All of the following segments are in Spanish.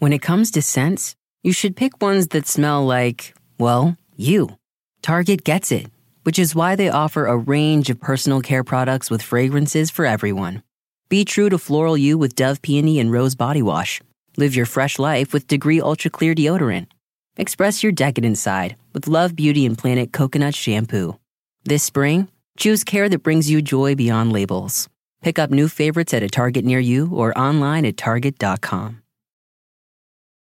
When it comes to scents, you should pick ones that smell like, well, you. Target gets it, which is why they offer a range of personal care products with fragrances for everyone. Be true to floral you with Dove Peony and Rose Body Wash. Live your fresh life with Degree Ultra Clear Deodorant. Express your decadent side with Love Beauty and Planet Coconut Shampoo. This spring, choose care that brings you joy beyond labels. Pick up new favorites at a Target near you or online at Target.com.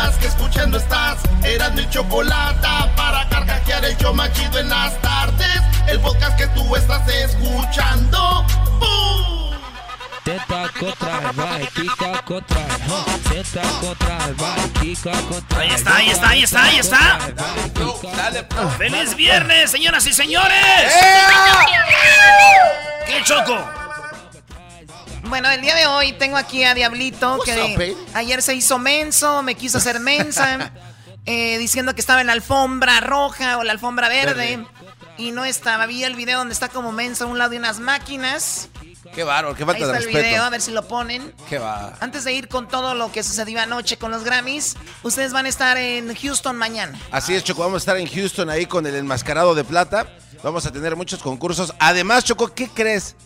podcast que escuchando estás. Eran mi chocolate para carcajear el yo machido en las tardes. El podcast que tú estás escuchando. ¡Bum! Teta contra vai, pica contra, teta contra vai, pica contra. Ahí está, ahí está, ahí está, ahí está. ¡Feliz viernes, señoras y señores! ¿Qué choco? Bueno, el día de hoy tengo aquí a Diablito, What's que up, ayer se hizo menso, me quiso hacer mensa, eh, diciendo que estaba en la alfombra roja o la alfombra verde, y no estaba. Vi el video donde está como menso a un lado de unas máquinas. Qué bárbaro, qué Ahí falta está de el respeto. video, a ver si lo ponen. Qué va. Antes de ir con todo lo que sucedió anoche con los Grammys, ustedes van a estar en Houston mañana. Así es, Choco, vamos a estar en Houston ahí con el enmascarado de plata. Vamos a tener muchos concursos. Además, Choco, ¿qué crees?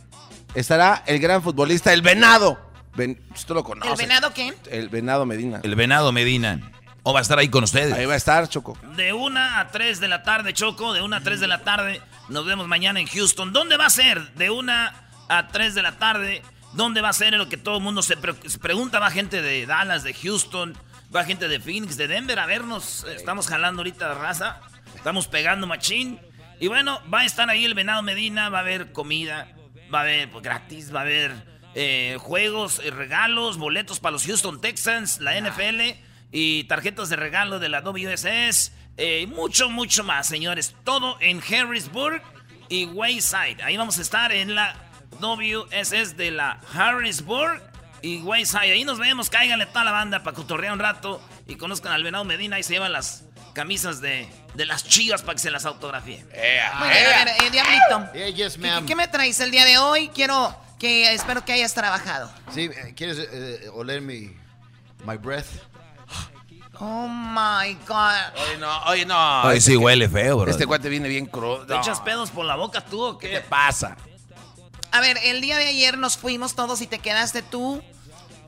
Estará el gran futbolista, el Venado. Ven, tú lo conoces. ¿El venado qué? El Venado Medina. El venado Medina. ¿O va a estar ahí con ustedes? Ahí va a estar, Choco. De una a 3 de la tarde, Choco. De una a 3 de la tarde. Nos vemos mañana en Houston. ¿Dónde va a ser? De una a 3 de la tarde. ¿Dónde va a ser? Es lo que todo el mundo se, pre- se pregunta. Va gente de Dallas, de Houston. Va gente de Phoenix, de Denver a vernos. Estamos jalando ahorita la raza. Estamos pegando machín. Y bueno, va a estar ahí el Venado Medina. Va a haber comida. Va a haber pues, gratis. Va a haber eh, juegos, eh, regalos, boletos para los Houston Texans, la NFL y tarjetas de regalo de la WSS. eh, y mucho, mucho más, señores. Todo en Harrisburg y Wayside. Ahí vamos a estar en la WSS de la Harrisburg y Wayside. Ahí nos vemos, cáiganle toda la banda para cotorrear un rato y conozcan al Venado Medina. Ahí se llevan las camisas de, de las chivas para que se las autografíe. A ver, eh, Diablito. Yeah, yes, ¿Qué, me traes el día de hoy? Quiero que, espero que hayas trabajado. Sí, eh, ¿quieres eh, oler mi my breath? Oh my God. Oye, no, oye, no. Ay, Este sí, que- huele feo, bro. Este cuate viene bien crudo. ¿Te echas pedos por la boca tú o ¿Qué qué? te pasa? A ver, el día de ayer nos fuimos todos y te quedaste tú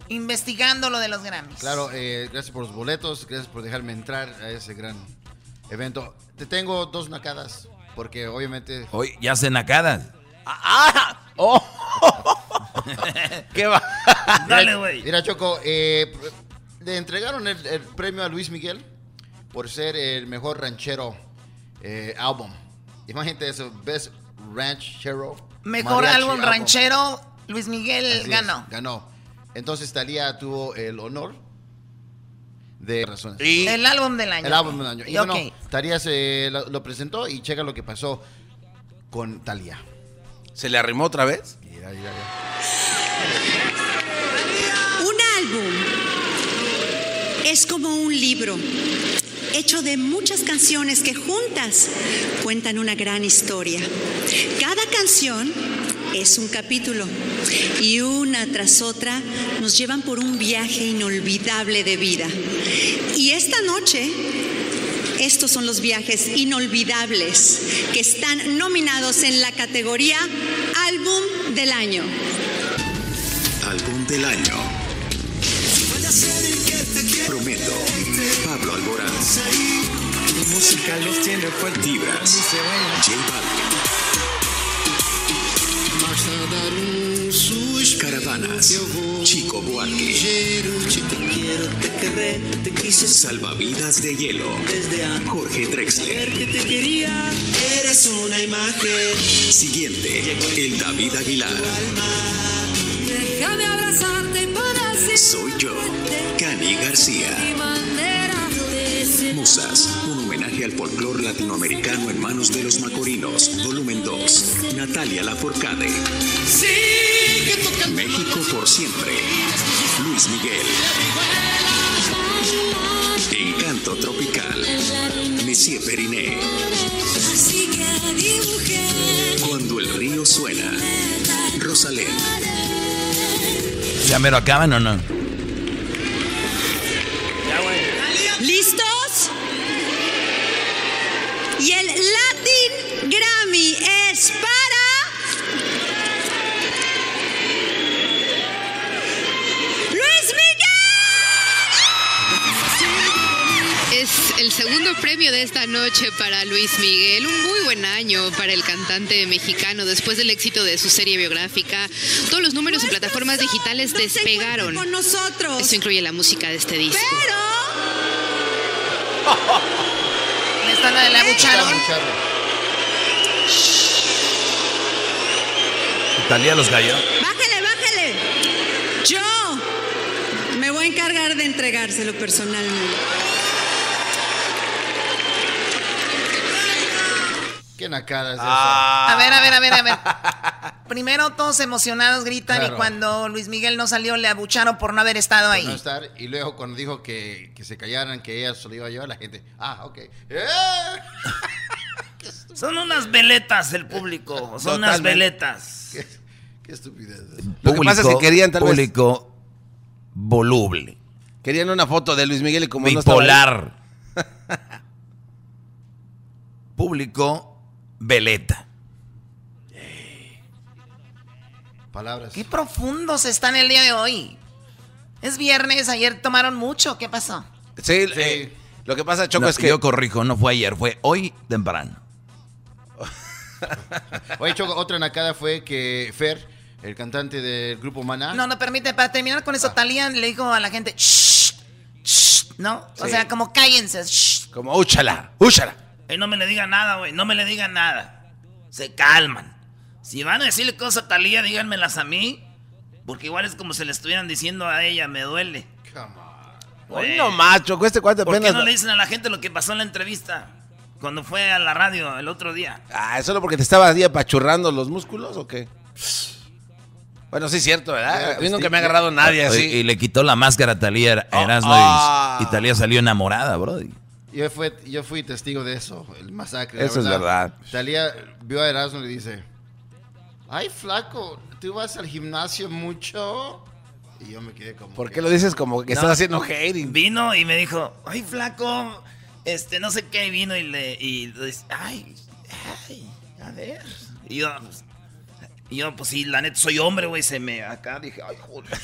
investigando lo de los Grammys. Claro, eh, gracias por los boletos, gracias por dejarme entrar a ese gran evento. Te tengo dos nacadas, porque obviamente... Hoy ya se nacadas. ¡Ah! ¡Oh! ¿Qué va? Dale, güey. Mira, Choco, eh, le entregaron el, el premio a Luis Miguel por ser el mejor ranchero eh, álbum. Imagínate eso, Best Ranchero. Mejor álbum Album. ranchero, Luis Miguel Así es, ganó. Entonces Talía tuvo el honor de razones. Y El álbum del año. El álbum del año. Y bueno, Talía se lo, lo presentó y checa lo que pasó con Talía. se le arrimó otra vez. Mira, mira, mira. Un álbum es como un libro hecho de muchas canciones que juntas cuentan una gran historia. Cada canción es un capítulo y una tras otra nos llevan por un viaje inolvidable de vida. Y esta noche estos son los viajes inolvidables que están nominados en la categoría Álbum del Año. Álbum del año. Prometo. Pablo Alborán. música los tiene fuertes. Vibras. J Balvin. Caravanas. Chico Buarque. Salvavidas de hielo. Jorge Drexler. Eres una imagen. Siguiente. El David Aguilar. Déjame abrazarte para Soy yo. Cani. García. Musas, un homenaje al folclore latinoamericano en manos de los macorinos. Volumen 2. Natalia Laforcade. México por siempre. Luis Miguel. Encanto tropical. Monsieur Periné. Cuando el río suena. Rosalén. ¿Ya me lo acaban o no? ¿Listos? Y el Latin Grammy es para... Luis Miguel. Es el segundo premio de esta noche para Luis Miguel. Un muy buen año para el cantante mexicano. Después del éxito de su serie biográfica, todos los números en plataformas digitales despegaron. Con nosotros. Eso incluye la música de este disco. Le están la abucharon. Talía los gallo. Bájale, bájale. Yo me voy a encargar de entregárselo personalmente. ¿Qué nacada es A ver, a ver, a ver, a ver. Primero todos emocionados gritan y cuando Luis Miguel no salió le abucharon por no haber estado Por ahí. no estar, y luego cuando dijo que, que se callaran, que ella se lo iba a llevar, la gente, ah, ok. ¡Eh! Son unas veletas el público. Son unas veletas. Qué, qué estupidez. Lo que pasa es que querían tal vez- Público voluble. Querían una foto de Luis Miguel y como no estaba ahí- Bipolar. público veleta. Palabras. Qué profundos están el día de hoy. Es viernes, ayer tomaron mucho. ¿Qué pasó? Sí, eh, lo que pasa, Choco, No, es que... Yo corrijo, no fue ayer, fue hoy temprano. Oye, Choco, otra nacada fue que Fer, el cantante del grupo Maná, No, no permite. Para terminar con Ah. eso, Talía le dijo a la gente, shh, shh, ¿no? O sea, como cállense. shh. Como, úchala, úchala. Eh, no me le digan nada, güey. No me le digan nada. Se calman. Si van a decirle cosas a Talía, díganmelas a mí. Porque igual es como si le estuvieran diciendo a ella, me duele. Hoy Güey. no más, Choco, este cuate ¿Por qué no le dicen a la gente lo que pasó en la entrevista? Cuando fue a la radio el otro día. Ah, ¿solo porque te estabas ahí apachurrando los músculos o qué? Bueno, sí es cierto, ¿verdad? A mí nunca me ha agarrado nadie Oye, así. Y le quitó la máscara a Talía Er- Erasmo ah. y, y Talía salió enamorada, bro. yo, fue, yo fui testigo de eso, el masacre. la Eso es verdad. Talía vio a Erasmo y le dice, ay, flaco, ¿tú vas al gimnasio mucho? Y yo me quedé como... ¿Por que- qué lo dices como que No. estás haciendo hating? Vino y me dijo, ay, flaco, este, no sé qué, y vino y le, y le dice, ay, ay, a ver. Y yo, pues, y yo, pues sí, la neta, soy hombre, güey, se me, acá dije, ay, joder.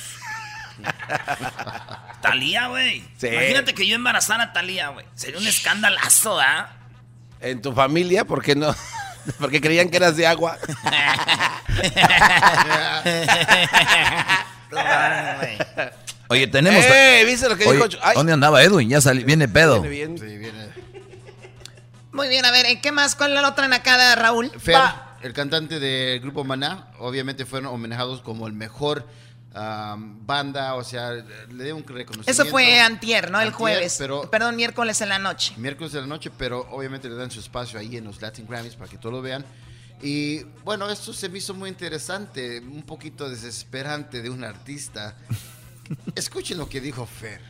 Talía, güey. Sí. Imagínate que yo embarazara a Talía, güey. Sería un escandalazo, ¿ah? En tu familia, ¿por qué no? Porque creían que eras de agua. Oye, tenemos... ¡Eh! ¿Viste lo que Oye, dijo? Ay, ¿Dónde andaba Edwin? Ya sali- viene pedo. viene bien. Sí, viene. Muy bien, a ver, ¿en qué más? ¿Cuál es la otra nacada, Raúl? Fer, Va. el cantante del grupo Maná, obviamente fueron homenajados como el mejor am, banda, o sea, le dio un reconocimiento. Eso fue antier, ¿no? El Antier, jueves. pero- Perdón, miércoles en la noche. miércoles de la noche, pero obviamente le dan su espacio ahí en los Latin Grammys para que todos lo vean. Y bueno, esto se me hizo muy interesante, un poquito desesperante de un artista. Escuchen lo que dijo Fer.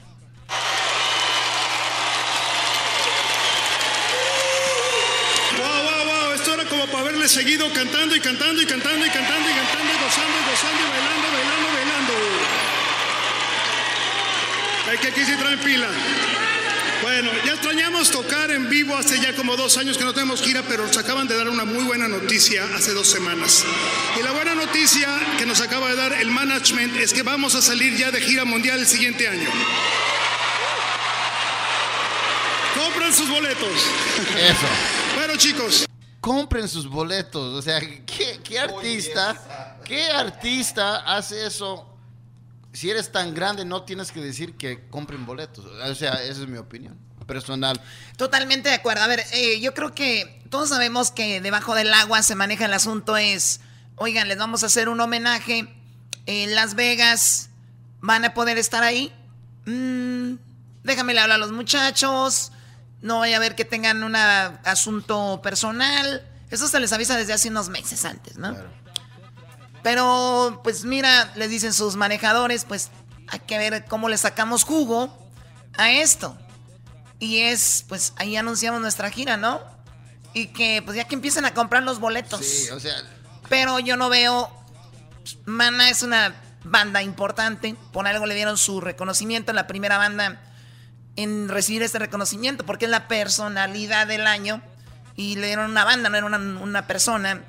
Wow, wow, wow, esto era como para haberle seguido cantando y cantando y cantando y cantando y cantando y gozando y gozando y bailando, bailando, bailando. Hay que aquí sí traen pila. Bueno, ya extrañamos tocar en vivo hace ya como dos años que no tenemos gira, pero nos acaban de dar una muy buena noticia hace dos semanas. Y la buena noticia que nos acaba de dar el management es que vamos a salir ya de gira mundial el siguiente año. Compren sus boletos. Eso. Bueno, chicos. Compren sus boletos. O sea, ¿qué, qué artista, qué artista hace eso? Si eres tan grande, no tienes que decir que compren boletos. O sea, esa es mi opinión personal. Totalmente de acuerdo. A ver, eh, yo creo que todos sabemos que debajo del agua se maneja el asunto es, oigan, les vamos a hacer un homenaje en Las Vegas, ¿van a poder estar ahí? Mm, déjame hablar a los muchachos, no vaya a ver que tengan un asunto personal. Eso se les avisa desde hace unos meses antes, ¿no? Pero, pues mira, les dicen sus manejadores, pues hay que ver cómo le sacamos jugo a esto. Y es, pues ahí anunciamos nuestra gira, ¿no? Y que, pues ya que empiecen a comprar los boletos. Sí, o sea. Pero yo no veo. Mana es una banda importante. Por algo le dieron su reconocimiento, la primera banda en recibir este reconocimiento, porque es la personalidad del año. Y le dieron una banda, no era una, una persona.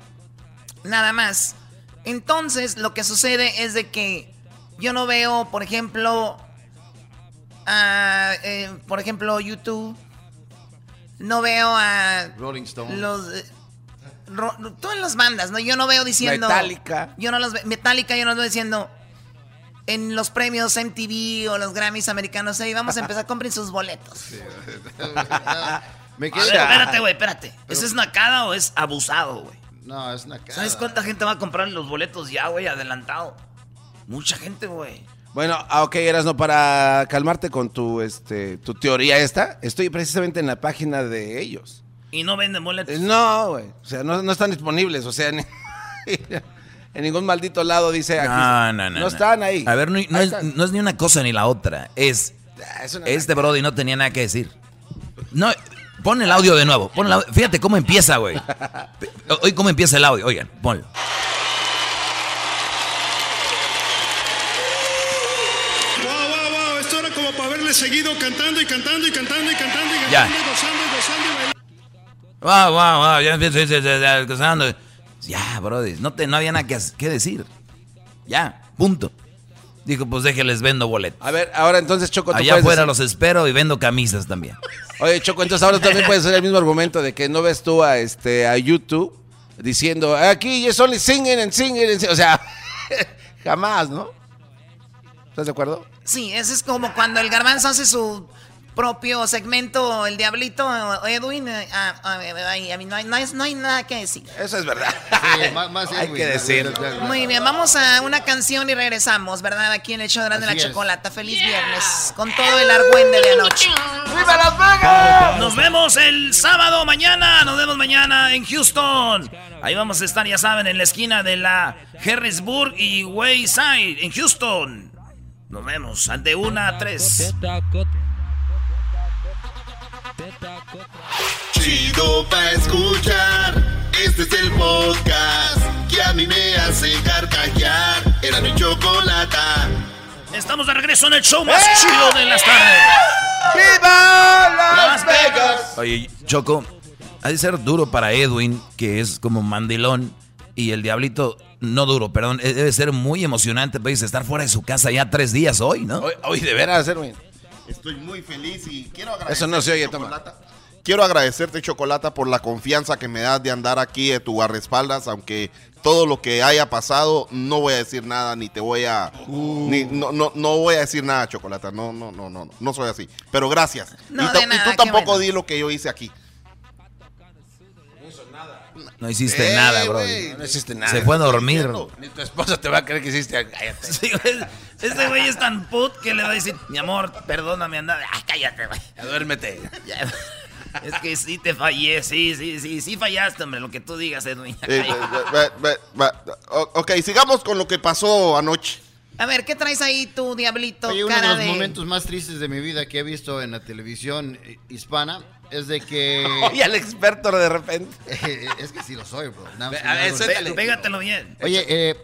Nada más. Entonces, lo que sucede es de que yo no veo, por ejemplo, eh, por ejemplo, YouTube. No veo a Rolling Stone. Los, eh, todas las bandas, ¿no? Yo no veo diciendo. Metallica. Yo no los. Metallica, yo no los veo diciendo. En los premios MTV o los Grammys americanos, ahí vamos a empezar, compren sus boletos. Me quedé... espérate, güey, espérate. ¿Eso es nacada o es abusado, güey? No, es nacada. ¿Sabes cuánta gente va a comprar los boletos ya, güey, adelantado? Mucha gente, güey. Bueno, ah, ok, no para calmarte con tu, este, tu teoría esta, estoy precisamente en la página de ellos. ¿Y no venden boletos? No, güey. O sea, no, están disponibles. O sea, en ningún maldito lado dice aquí. No, no, no. No están ahí. A ver, no, es, ni una cosa ni la otra. Es. Ah, este Brody no tenía nada que decir. No, pon el audio de nuevo. Pon fíjate cómo empieza, güey. Hoy cómo empieza el audio. Oigan, ponlo. seguido cantando y cantando y cantando y cantando y cantando ya. y gozando y gozando y bailando. Wow, wow, wow, ya empiezo gozando. Ya, brody, no, te, no había nada que, que decir. Ya, punto. Dijo, pues déjenles vendo boletos. A ver, ahora entonces Choco, ¿tú Allá afuera los espero y vendo camisas también. Oye, Choco, entonces ahora también puedes hacer el mismo argumento de que no ves tú a este a YouTube diciendo, aquí es only singing and singing, and singing. o sea, jamás, ¿no? ¿Estás de acuerdo? Sí, ese es como cuando el garbanzo hace su propio segmento, el Diablito, Edwin, eh, a, a, a, mí no hay, no, hay, nada que decir. Eso es verdad. más, hay que decir. Muy bien, vamos a una canción y regresamos, ¿verdad? Aquí en el show de la chocolata. Feliz viernes, con todo el argüende de anoche. ¡Viva Las Vegas! Nos vemos el sábado mañana, nos vemos mañana en Houston. Ahí vamos a estar, ya saben, en la esquina de la Harrisburg y Wayside, en Houston. Nos vemos de una a tres. Chido pa' escuchar. Este es el podcast que a mí me hace carcajear. Era mi chocolata. Estamos de regreso en el show más ¡Eh! chido de las tardes. ¡Viva Las Vegas! Oye, Choco, ha de ser duro para Edwin, que es como mandilón, y el diablito no duro, perdón, e-, debe ser muy emocionante, pues, estar fuera de su casa ya tres días hoy, ¿no? Hoy, de veras, Erwin. Estoy muy feliz y quiero agradecer. Eso no se oye, toma. Quiero agradecerte, Chocolata, por la confianza que me das de andar aquí de tu guardaespaldas, aunque todo lo que haya pasado, no voy a decir nada, ni te voy a. Uh. Ni, no, no, no voy a decir nada, Chocolata. No, no, no, no, no soy así. Pero gracias. y, tú tampoco di lo que yo hice aquí. No hiciste nada, bro. No hiciste nada. Se fue a dormir. Ni tu esposa te va a creer que hiciste. Cállate. Este güey es tan put que le va a decir, mi amor, perdóname, anda. Ay, cállate, güey. Ya duérmete. Es que sí te fallé, sí, sí, sí, sí fallaste, hombre, lo que tú digas, Edwin. Eh, ok, sigamos con lo que pasó anoche. A ver, ¿qué traes ahí tú, diablito? Oye, uno de los momentos más tristes de mi vida que he visto en la televisión hispana es de que. Oye, al experto de repente. es que sí lo soy, bro. a ver, pégatelo bien. Oye, eh,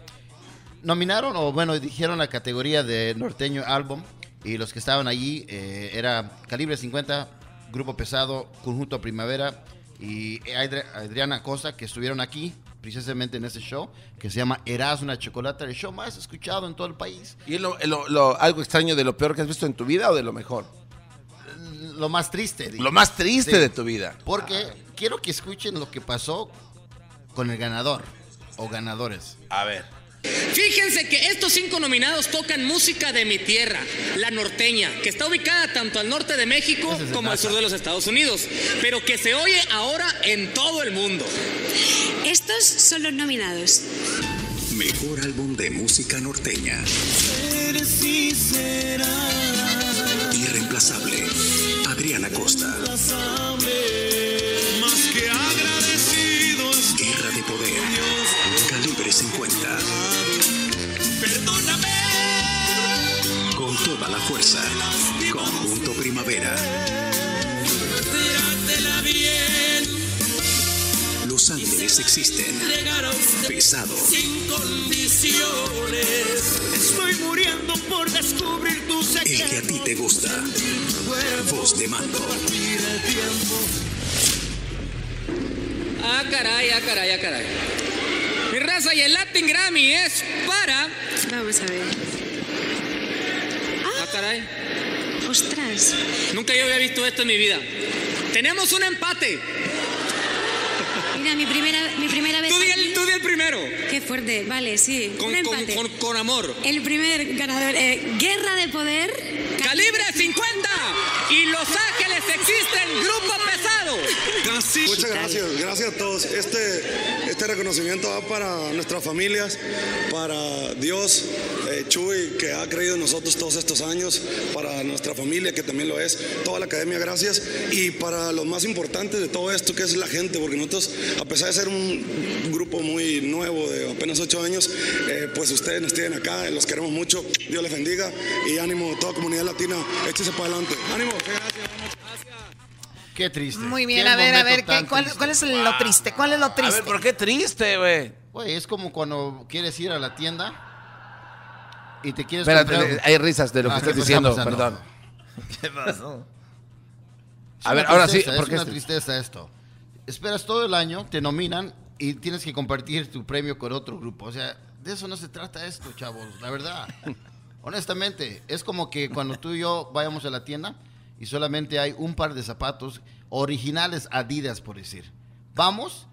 nominaron, o bueno, dijeron la categoría de norteño álbum. Y los que estaban allí eh, era Calibre 50, Grupo Pesado, Conjunto Primavera y Adriana Cosa, que estuvieron aquí precisamente en ese show, que se llama Eras una chocolate, el show más escuchado en todo el país. ¿Y lo, algo extraño de lo peor que has visto en tu vida o de lo mejor? lo más triste. Lo más triste de tu vida. Porque quiero que escuchen lo que pasó con el ganador o ganadores. A ver. Fíjense que estos cinco nominados tocan música de mi tierra, la norteña, que está ubicada tanto al norte de México como al sur de los Estados Unidos, pero que se oye ahora en todo el mundo. Estos son los nominados. Mejor álbum de música norteña. Irreemplazable. Adriana Costa. Más que 950. Perdóname. Con toda la fuerza. Conjunto Primavera. Los ángeles existen. Pesado. Sin condiciones. Estoy muriendo por descubrir tus El que a ti te gusta. Voz de mando. Ah, caray, ah, caray, ah, caray. Raza y el Latin Grammy es para. Vamos a ver. Ah, caray. Ostras. Nunca yo había visto esto en mi vida. Tenemos un empate. Mira, mi primera, mi primera vez. Tú di el, aquí. tú di el primero. Qué fuerte, vale, sí. Con, un con- empate. con- con amor. El primer ganador, eh, Guerra de Poder. Calibre 50. Y Los Ángeles existen. Grupo pesado. Muchas gracias, gracias a todos. Este, este reconocimiento va para nuestras familias, para Dios, eh, Chuy, que ha creído en nosotros todos estos años, para nuestra familia, que también lo es, toda la academia, gracias, y para los más importantes de todo esto, que es la gente, porque nosotros, a pesar de ser un grupo muy nuevo, de apenas ocho años, eh, pues ustedes nos tienen acá, los queremos mucho, Dios les bendiga, y ánimo, toda comunidad latina, échese para adelante. Ánimo. Qué triste. Muy bien, a ver, a ver, ¿qué- cuál, es lo triste? ¿Cuál es lo triste? ver, ¿por qué triste, güey? Güey, es como cuando quieres ir a la tienda y te quieres Espérate, comprar- hay risas de lo que Ah, estás ¿qué está diciendo, pasando? perdón. ¿Qué pasó? Es A ver, ahora sí, porque Es una este- tristeza esto. Esperas todo el año, te nominan y tienes que compartir tu premio con otro grupo. O sea, de eso no se trata esto, chavos, la verdad. Honestamente, es como que cuando tú y yo vayamos a la tienda y solamente hay un par de zapatos originales Adidas, por decir. Vamos,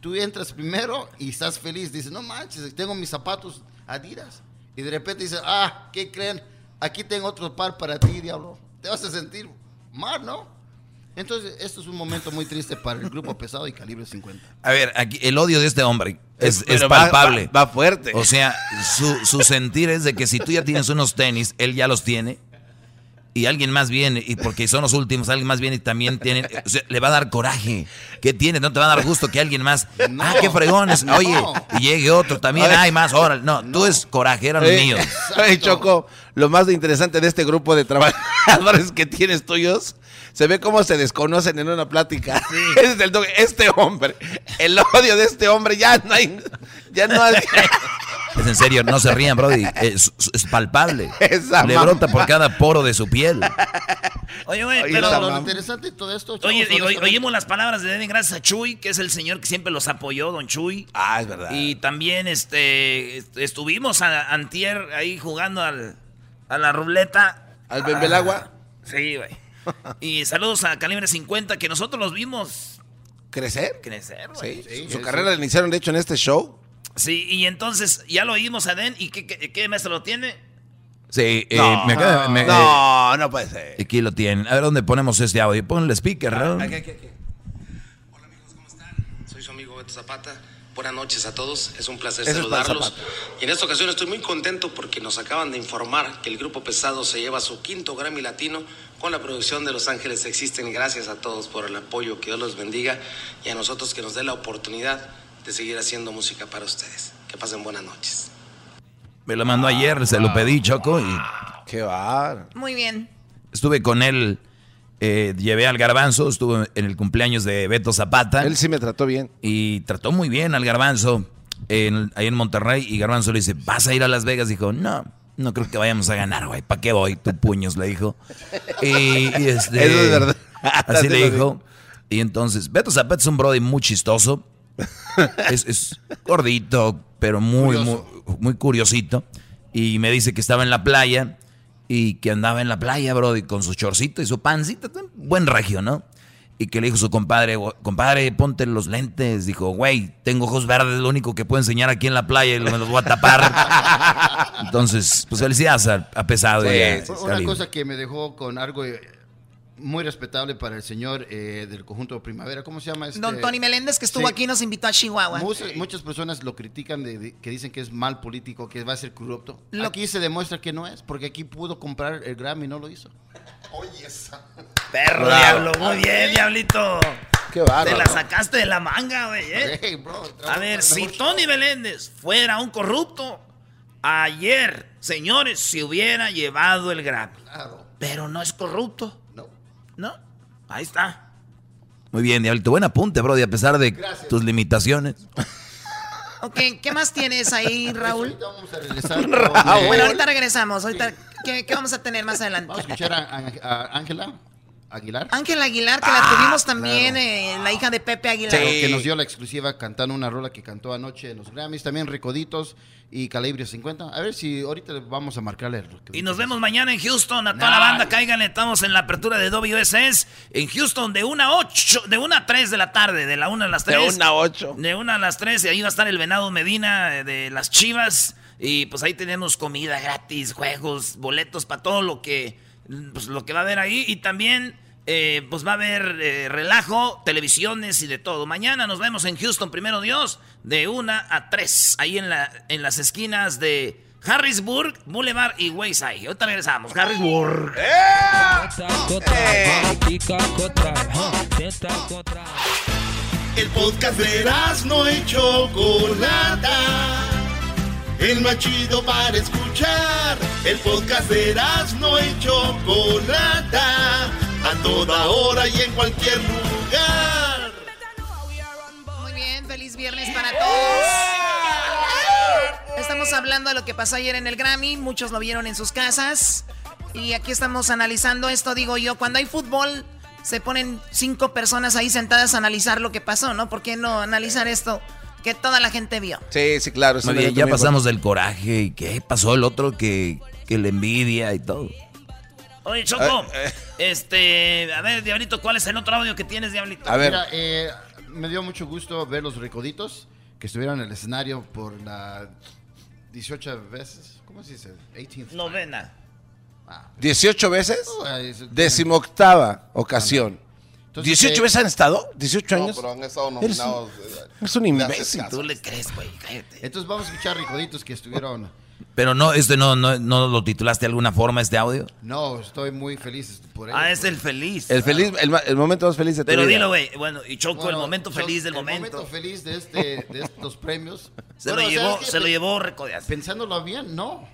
tú entras primero y estás feliz. Dices, no manches, tengo mis zapatos Adidas. Y de repente dices, ah, ¿qué creen? Aquí tengo otro par para ti, diablo. Te vas a sentir mal, ¿no? Entonces, esto es un momento muy triste para el grupo pesado y calibre 50. A ver, aquí el odio de este hombre es, va- palpable. va- va fuerte. O sea, su, su sentir es de que si tú ya tienes unos tenis, él ya los tiene. Y alguien más viene, y porque son los últimos, alguien más viene y también tiene. O sea, le va a dar coraje. ¿Qué tiene? No te va a dar gusto que alguien más. ah, qué fregones. no. Oye, y llegue otro también. A ver. Hay más. Órale. No, tú es coraje, eran Oye, míos. oye, Choco, lo más interesante de este grupo de trabajadores que tienes tuyos, se ve cómo se desconocen en una plática. Toque. este hombre, el odio de este hombre, ya no hay, ya no hay. Es en serio, no se rían, Brody. Es, es palpable. Esa Le mamá. brota por cada poro de su piel. Oye, güey, Oye, pero... lo, lo interesante de todo esto, chavos, Oye, oy- oímos las palabras de Eden gracias a Chuy, que es el señor que siempre los apoyó, don Chuy. Ah, es verdad. Y también este est- estuvimos a, antier ahí jugando al, a la ruleta. ¿Al Bembelagua? Sí, güey. Y saludos a Calibre 50, que nosotros los vimos ¿Crecer? crecer, güey. Sí, Su carrera la iniciaron, de hecho, en este show. Sí, y entonces ya lo oímos a Den. ¿Y qué, qué, qué maestro lo tiene? Sí, eh, No, me acaba- me- no, no puede ser. eh, Aquí lo tienen. A ver dónde ponemos este audio. Pon el speaker, ¿no? Soy su amigo Beto Zapata. Buenas noches a todos. Es un placer Ese es para saludarlos. Y en esta ocasión estoy muy contento porque nos acaban de informar que el grupo pesado se lleva su quinto Grammy Latino con la producción de Los Ángeles Existen. Gracias a todos por el apoyo. Que Dios los bendiga y a nosotros que nos dé la oportunidad de seguir haciendo música para ustedes. Que pasen buenas noches. Me lo mandó ayer, se lo pedí, Choco, y Qué bar. Muy bien. estuve con él. eh, llevé al garbanzo, estuve en el cumpleaños de Beto Zapata. Él sí me trató bien. Y trató muy bien al garbanzo en- ahí en Monterrey. Y garbanzo le dice, ¿vas a ir a Las Vegas? Dijo, no, no creo que vayamos a ganar, güey. ¿Para qué voy? Tu puños, le dijo. Y, y este, Eso es verdad. Así Sí le lo dijo. Y entonces, Beto Zapata es un brody muy chistoso. es, es gordito, pero muy, muy, muy curiosito. Y me dice que estaba en la playa y que andaba en la playa, brody, con su chorcito y su pancita. Buen regio, ¿no? Y que le dijo su compadre, "Gu- compadre, ponte los lentes. Dijo, güey, tengo ojos verdes, es lo único que puedo enseñar aquí en la playa y me los voy a tapar. Entonces, pues felicidades a, a pesado. a una cosa que me dejó con algo eh, muy respetable para el señor eh, del conjunto Primavera. ¿Cómo se llama este? Don Tony Meléndez, que estuvo Sí. aquí, nos invitó a Chihuahua. Muchas, muchas personas lo critican, de, de- que dicen que es mal político, que va a ser corrupto. Lo- Aquí se demuestra que no es, porque aquí pudo comprar el Grammy y no lo hizo. Oye, esa. Perro, Bravo. diablo. Muy bien, diablito. Qué bárbaro. Te la sacaste de la manga, güey, ¿eh? Hey, bro, A ver, si Tony Beléndez fuera un corrupto, ayer, señores, se hubiera llevado el Grammy. Pero no es corrupto. No. Ahí está. Muy bien, Diablito. Buen apunte, Brody, a pesar de Gracias. tus limitaciones. Ok, ¿qué más tienes ahí, Raúl? Ahorita vamos a regresar. Raúl. Bueno, ahorita regresamos. Ahorita, ¿qué, qué vamos a tener más adelante? Vamos a escuchar a Ángela Aguilar. Ángela Aguilar, que la tuvimos también, eh, la hija de Pepe Aguilar. Claro, que nos dio la exclusiva cantando una rola que cantó anoche en los Grammys. También Recoditos y Calibre 50. A ver si ahorita vamos a marcarle. lo que- Y nos vemos mañana en Houston. A toda la banda, cáiganle. Estamos en la apertura de WSS en Houston de 1 a 8, de 1 a 3 de la tarde, de la 1 a las 3. De una a ocho. De 1 a las 3. Y ahí va a estar el Venado Medina eh, de las Chivas. Y pues ahí tenemos comida gratis, juegos, boletos para todo lo que, pues, lo que va a haber ahí. Y también eh, pues va a haber eh, relajo, televisiones y de todo. Mañana nos vemos en Houston, primero Dios, de 1 a 3. Ahí en, la, en las esquinas de Harrisburg, Boulevard y Wayside. Ahorita regresamos. Harrisburg. El podcast de no y Chocolata. El más chido para escuchar. El podcast de no y Chocolata. A toda hora y en cualquier lugar. Muy bien, feliz viernes para todos. Estamos hablando de lo que pasó ayer en el Grammy, muchos lo vieron en sus casas y aquí estamos analizando esto, digo yo, cuando hay fútbol se ponen cinco personas ahí sentadas a analizar lo que pasó, ¿no? ¿Por qué no analizar esto que toda la gente vio? Sí, sí, claro. Muy bien, ya pasamos del coraje y qué pasó el otro que, que le envidia y todo. Oye, Choco, Eh, este, a ver, Diablito, ¿cuál es el otro audio que tienes, Diablito? Mira, eh, me dio mucho gusto ver los recoditos que estuvieron en el escenario por la 18 veces. ¿Cómo se dice? 18th. Novena. 18 veces. Oh, es- Decimoctava ocasión. Entonces, ¿18 eh, veces han estado? ¿18 No, años? pero han estado nominados. un- eh, eres un imbécil. Tú le crees, güey, cállate. Entonces vamos a escuchar recoditos que estuvieron. Pero no, este no, no, no lo titulaste de alguna forma, este audio. No, estoy muy feliz por ello. Ah, es el feliz. El, feliz, el, momento más feliz de tu Pero vida. dilo, güey. Bueno, y Choco, Bueno, el momento feliz del el momento. feliz de, este, de estos premios. Se Bueno, lo o sea, llevó, es que se lo llevó Recodeas. Pensándolo bien, no.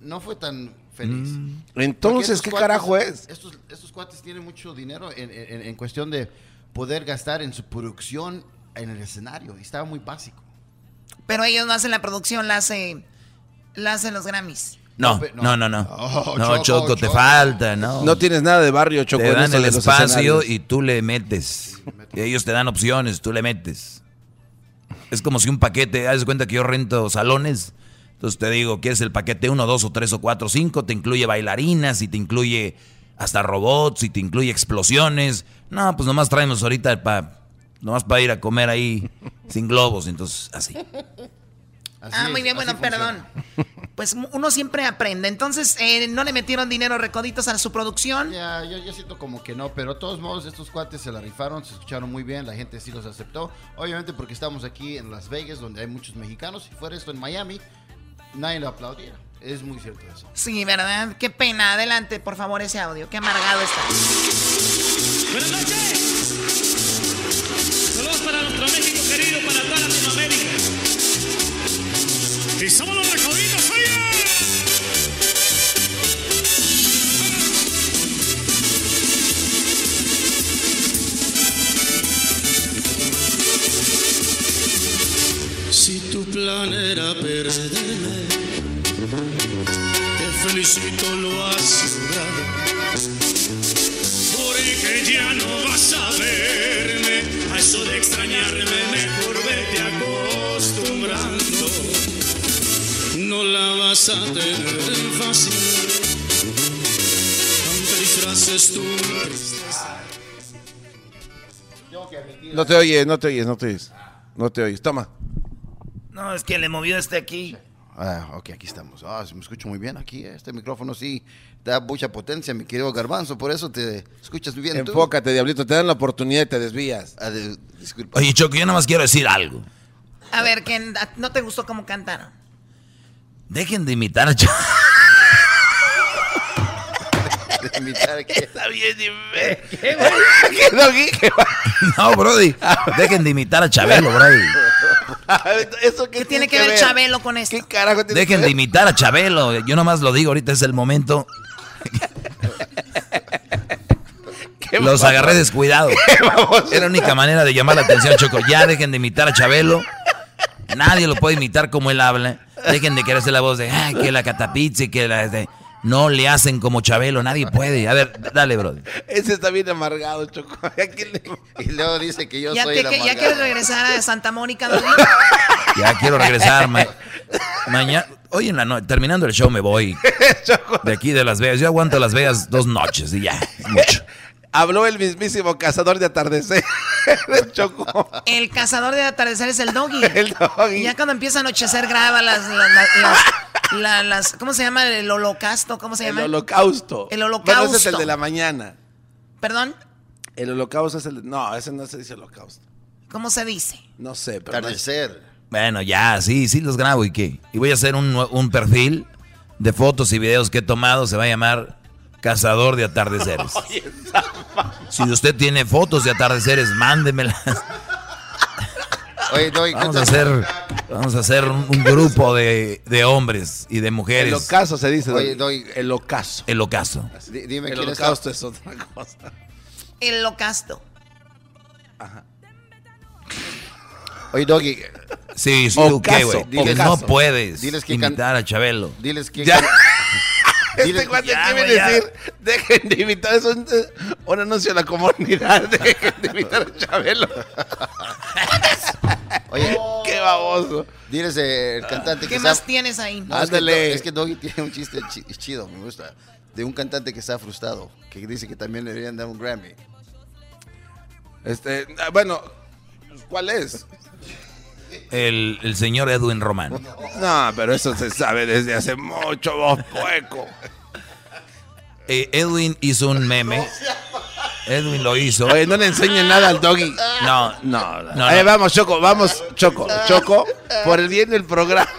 No fue tan feliz. Mm. Entonces, ¿qué cuates- carajo es? Estos, estos cuates tienen mucho dinero en, en- en cuestión de poder gastar en su producción en el escenario. Y estaba muy básico. Pero ellos no hacen la producción, la, hace, la hacen los Grammys. No, pe- no, no, no. Oh, no, Choco, Choco, te Choco. falta, ¿no? No tienes nada de barrio, Choco. te dan el espacio y tú le metes. Y ellos te dan opciones, tú le metes. Es como si un paquete, haz cuenta que yo rento salones. Entonces te digo, ¿quieres el paquete 1, 2 o 3 o 4 o 5? Te incluye bailarinas y te incluye hasta robots y te incluye explosiones. No, pues nomás traemos ahorita para nomás para ir a comer ahí sin globos, entonces así. Así ah, es, muy bien, bueno, funciona. perdón. Pues uno siempre aprende. Entonces, eh, ¿no le metieron dinero recoditos a su producción? Ya, yo, yo siento como que no, pero de todos modos estos cuates se la rifaron, se escucharon muy bien, la gente sí los aceptó. Obviamente porque estamos aquí en Las Vegas, donde hay muchos mexicanos. Si fuera esto en Miami, nadie lo aplaudiera. Es muy cierto eso. Sí, ¿verdad? Qué pena. Adelante, por favor, ese audio. Qué amargado está. Buenas noches. Saludos para nuestro México querido, para toda Latinoamérica. Y somos los recoditos, oye. Si tu plan era perderme, te felicito, lo has logrado. Porque ya no vas a verme, a eso de extrañarme, mejor vete acostumbrando. No la vas a tener fácil, aunque disfraces tu. No te oyes, no te oyes, no te oyes. No te oyes. Toma. No, es que le movió este aquí. Ah, ok, aquí estamos. Ah, me escucha muy bien aquí. eh. Este micrófono sí da mucha potencia, mi querido Garbanzo. Por eso te escuchas muy bien tú. Enfócate, diablito. Te dan la oportunidad y te desvías. Ah, de- disculpa. Oye, Choco, yo nada más quiero decir algo. A ver, que ¿no te gustó cómo cantaron? Dejen de imitar a Choco. invitar aquí. Está bien, ¿Qué, Doggy? No, Brody. Dejen de imitar a Chabelo, Brody. ¿Eso ¿Qué tiene que ver Chabelo con esto? ¿Qué carajo tiene Dejen que de ver? imitar a Chabelo. Yo nomás lo digo, ahorita es el momento. Los agarré descuidados. Era la única manera de llamar la atención, Choco. Ya dejen de imitar a Chabelo. Nadie lo puede imitar como él habla. Dejen de querer hacer la voz de "Ay, que la catapizza y que la. de-". No le hacen como Chabelo, nadie puede. A ver, dale, brother. Ese está bien amargado, Choco. ¿A quién le- Y luego dice que yo ¿Ya, soy te- el ¿Ya quieres regresar a Santa Mónica, Doggy? Ya quiero regresar. ma- Mañana, hoy en la noche, terminando el show me voy. De aquí de Las Vegas. Yo aguanto Las Vegas dos noches y ya. mucho. Habló el mismísimo cazador de atardecer. Choco. El cazador de atardecer es el Doggy. El Doggy. Y ya cuando empieza a anochecer graba las, las, las, las- la- las- ¿cómo se llama? El holocausto, ¿cómo se El llama? holocausto. El Bueno, holocausto. ese es el de la mañana. Perdón, El holocausto es el. No, ese no se dice holocausto. ¿cómo se dice? No sé, pero. no es- Atardecer. Bueno, ya, sí, sí los grabo y qué. Y voy a hacer un, un perfil de fotos y videos que he tomado. Se va a llamar Cazador de Atardeceres. Si usted tiene fotos de atardeceres, mándemelas. Oye, Doggy, Vamos a hacer, vamos a hacer un, un grupo de, de hombres y de El mujeres. ocaso se dice. Oye, Doggy. Doggy, El ocaso. El ocaso. di- dime El quién holocausto es otra cosa. El holocausto. Oye, Doggy, Sí, sí, Ocaso, ¿qué, güey? no puedes diles que can- imitar a Chabelo. diles que... Ya. Este cuate ya, quiere decir, dejen de imitar, es un, un anuncio a la comunidad, dejen de imitar a Chabelo. Oye, Qué baboso. diles eh, el cantante ¿Qué que más está... tienes ahí? No, es, que, Ándale. Es que Doggy tiene un chiste chi- chido, me gusta. De un cantante que está frustrado, que dice que también le deberían dar un Grammy. Este, ah, bueno, ¿cuál es? El, el señor Edwin Román. No, pero eso se sabe desde hace mucho, vos pueco. Eh, Edwin hizo un meme. Edwin lo hizo. Oye, no le enseñen nada al doggy. No, No, no. No. vamos, Choco, vamos, Choco, Choco, por el bien del programa.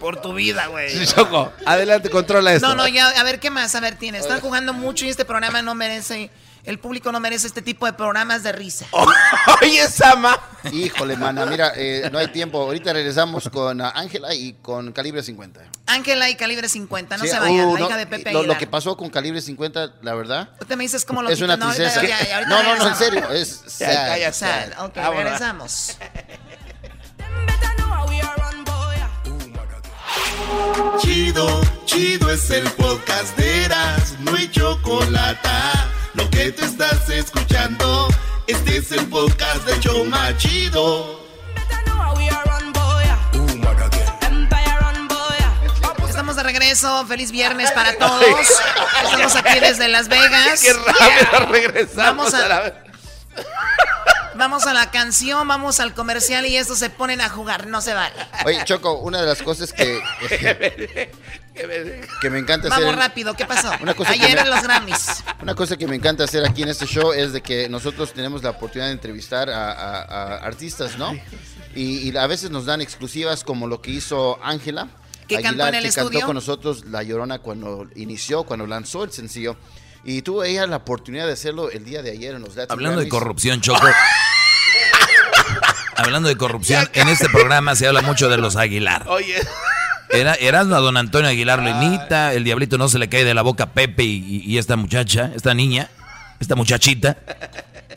Por tu vida, güey. Choco, adelante, controla esto. No, no, ya, a ver, ¿qué más? A ver, tienes. Están jugando mucho y este programa no merece, el público no merece este tipo de programas de risa. Oye, Sama. Híjole, mana, mira, eh, no hay tiempo. Ahorita regresamos con Ángela y con Calibre 50. Ángela y Calibre 50, no Sí, se vayan, uh, la no, hija de Pepe lo, que pasó con Calibre 50, la verdad, Tú te me dices cómo lo es una no, tristeza. ya, ya, no, no, no, en serio, es Ya, sad. cállate. Sad, ok, regresamos. Chido, chido es el podcast de Eras, no hay chocolate. Lo que te estás escuchando, este es el podcast de Choma Chido. Estamos de regreso, feliz viernes para todos. Estamos aquí desde Las Vegas. Qué rápido regresamos. Vamos a- a la- Vamos a la canción, vamos al comercial y estos se ponen a jugar, no se vale. Oye, Choco, una de las cosas que, que me encanta hacer... Vamos rápido, ¿qué pasó? Una cosa que Ayer me- en los Grammys. Una cosa que me encanta hacer aquí en este show es de que nosotros tenemos la oportunidad de entrevistar a, a- a artistas, ¿no? Y, y a veces nos dan exclusivas como lo que hizo Ángela. Que cantó en el que estudio. cantó con nosotros La Llorona cuando inició, cuando lanzó el sencillo. Y tuvo ella la oportunidad de hacerlo el día de ayer en los Latin Hablando de Grammys. corrupción, Choco. Hablando de corrupción, en este programa se habla mucho de los Aguilar. Oye, Era, Erasmo a don Antonio Aguilar lo imita, el diablito no se le cae de la boca a Pepe y, y- esta muchacha, esta niña, esta muchachita,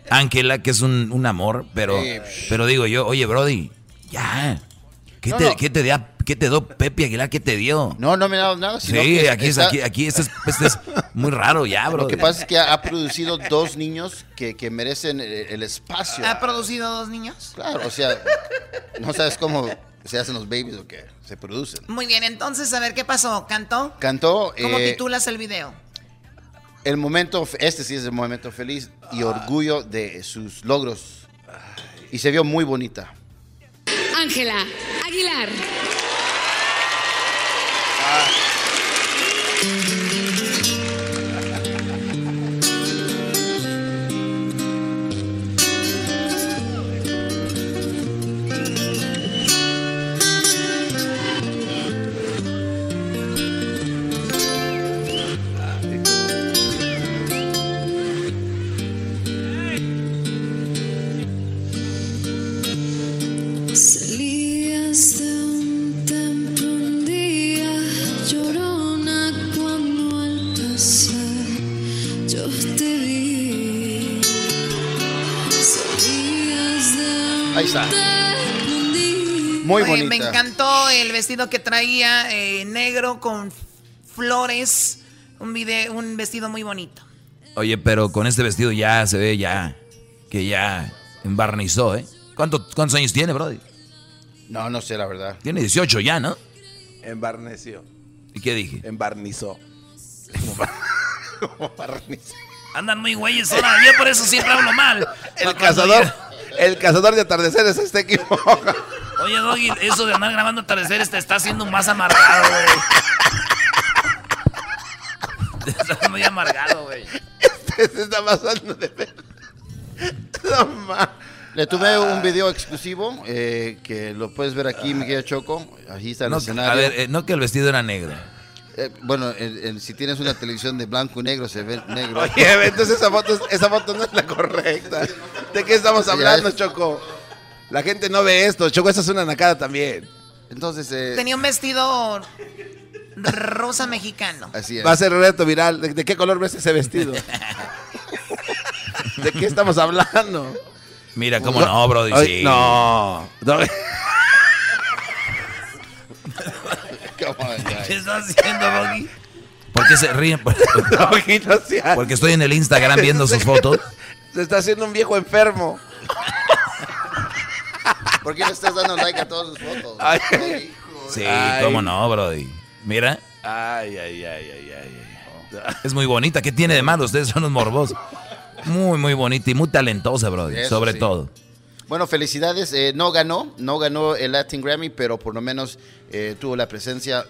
Ángela, que es un, un amor, pero, Sí. pero digo yo, oye, Brody, ya. ¿Qué, No, te, no. ¿qué te dio, qué te dio Pepe Aguilar? ¿Qué te dio? No, no me ha dado nada. sino sí, que aquí, es, aquí, aquí este es, este es muy raro ya, bro. Lo que pasa es que ha, ha producido dos niños que, que merecen el, el espacio. ¿Ha producido dos niños? Claro, o sea, no sabes cómo se hacen los babies o qué, se producen. Muy bien, entonces, a ver, ¿qué pasó? ¿Cantó? Cantó ¿Cómo eh, titulas el video? el momento, este sí es el momento feliz y orgullo de sus logros. Y se vio muy bonita. Ángela Aguilar. Yo Muy Oye, bonita. Me encantó el vestido que traía, eh, negro con flores. Un, vide- un vestido muy bonito. Oye, pero con este vestido ya se ve ya que ya embarnizó, ¿eh? ¿Cuánto- ¿Cuántos años tiene, Brody? No, no sé la verdad. Tiene 18 ya, ¿no? Embarneció. ¿Y qué dije? Embarnizó. Como bar- como barnizó. Andan muy güeyes ahora. Yo por eso siempre hablo mal. El cazador, el cazador de atardeceres está equivocado. Oye, Doggy, eso de andar grabando atardeceres te está haciendo más amargado, güey. Te estás muy amargado, güey. Se está pasando de ver. Le tuve un video exclusivo eh, que lo puedes ver aquí, mi querido Choco. Aquí está el No, escenario. a ver, eh, no que el vestido era negro. Eh, bueno, el- el- si tienes una televisión de blanco y negro, se ve negro. Oye, entonces esa foto, esa foto no es la correcta. ¿De qué estamos hablando, es- Choco? La gente no ve esto. Choco, esa es una nacada también. Entonces, eh, Tenía un vestido rosa mexicano. así es. Va a ser reto viral. ¿De, de qué color ves ese vestido? ¿De qué estamos hablando? Mira, cómo no, Brody, Ay, sí. No. No. ¿Qué estás haciendo, Doggy? ¿Por qué se ríen? Doggy, no seas- Porque estoy en el Instagram viendo sus fotos. Se está haciendo un viejo enfermo. ¿Por qué le estás dando like a todas sus fotos? Ay. Sí, Ay. cómo no, Brody. Mira, Ay, ay, ay, ay, ay. es muy bonita. ¿Qué tiene de malo? Ustedes son los morbosos. Muy, muy bonita y muy talentosa, Brody. Eso sobre sí. todo. Bueno, felicidades. eh, no ganó, no ganó el Latin Grammy, pero por lo menos eh, tuvo la presencia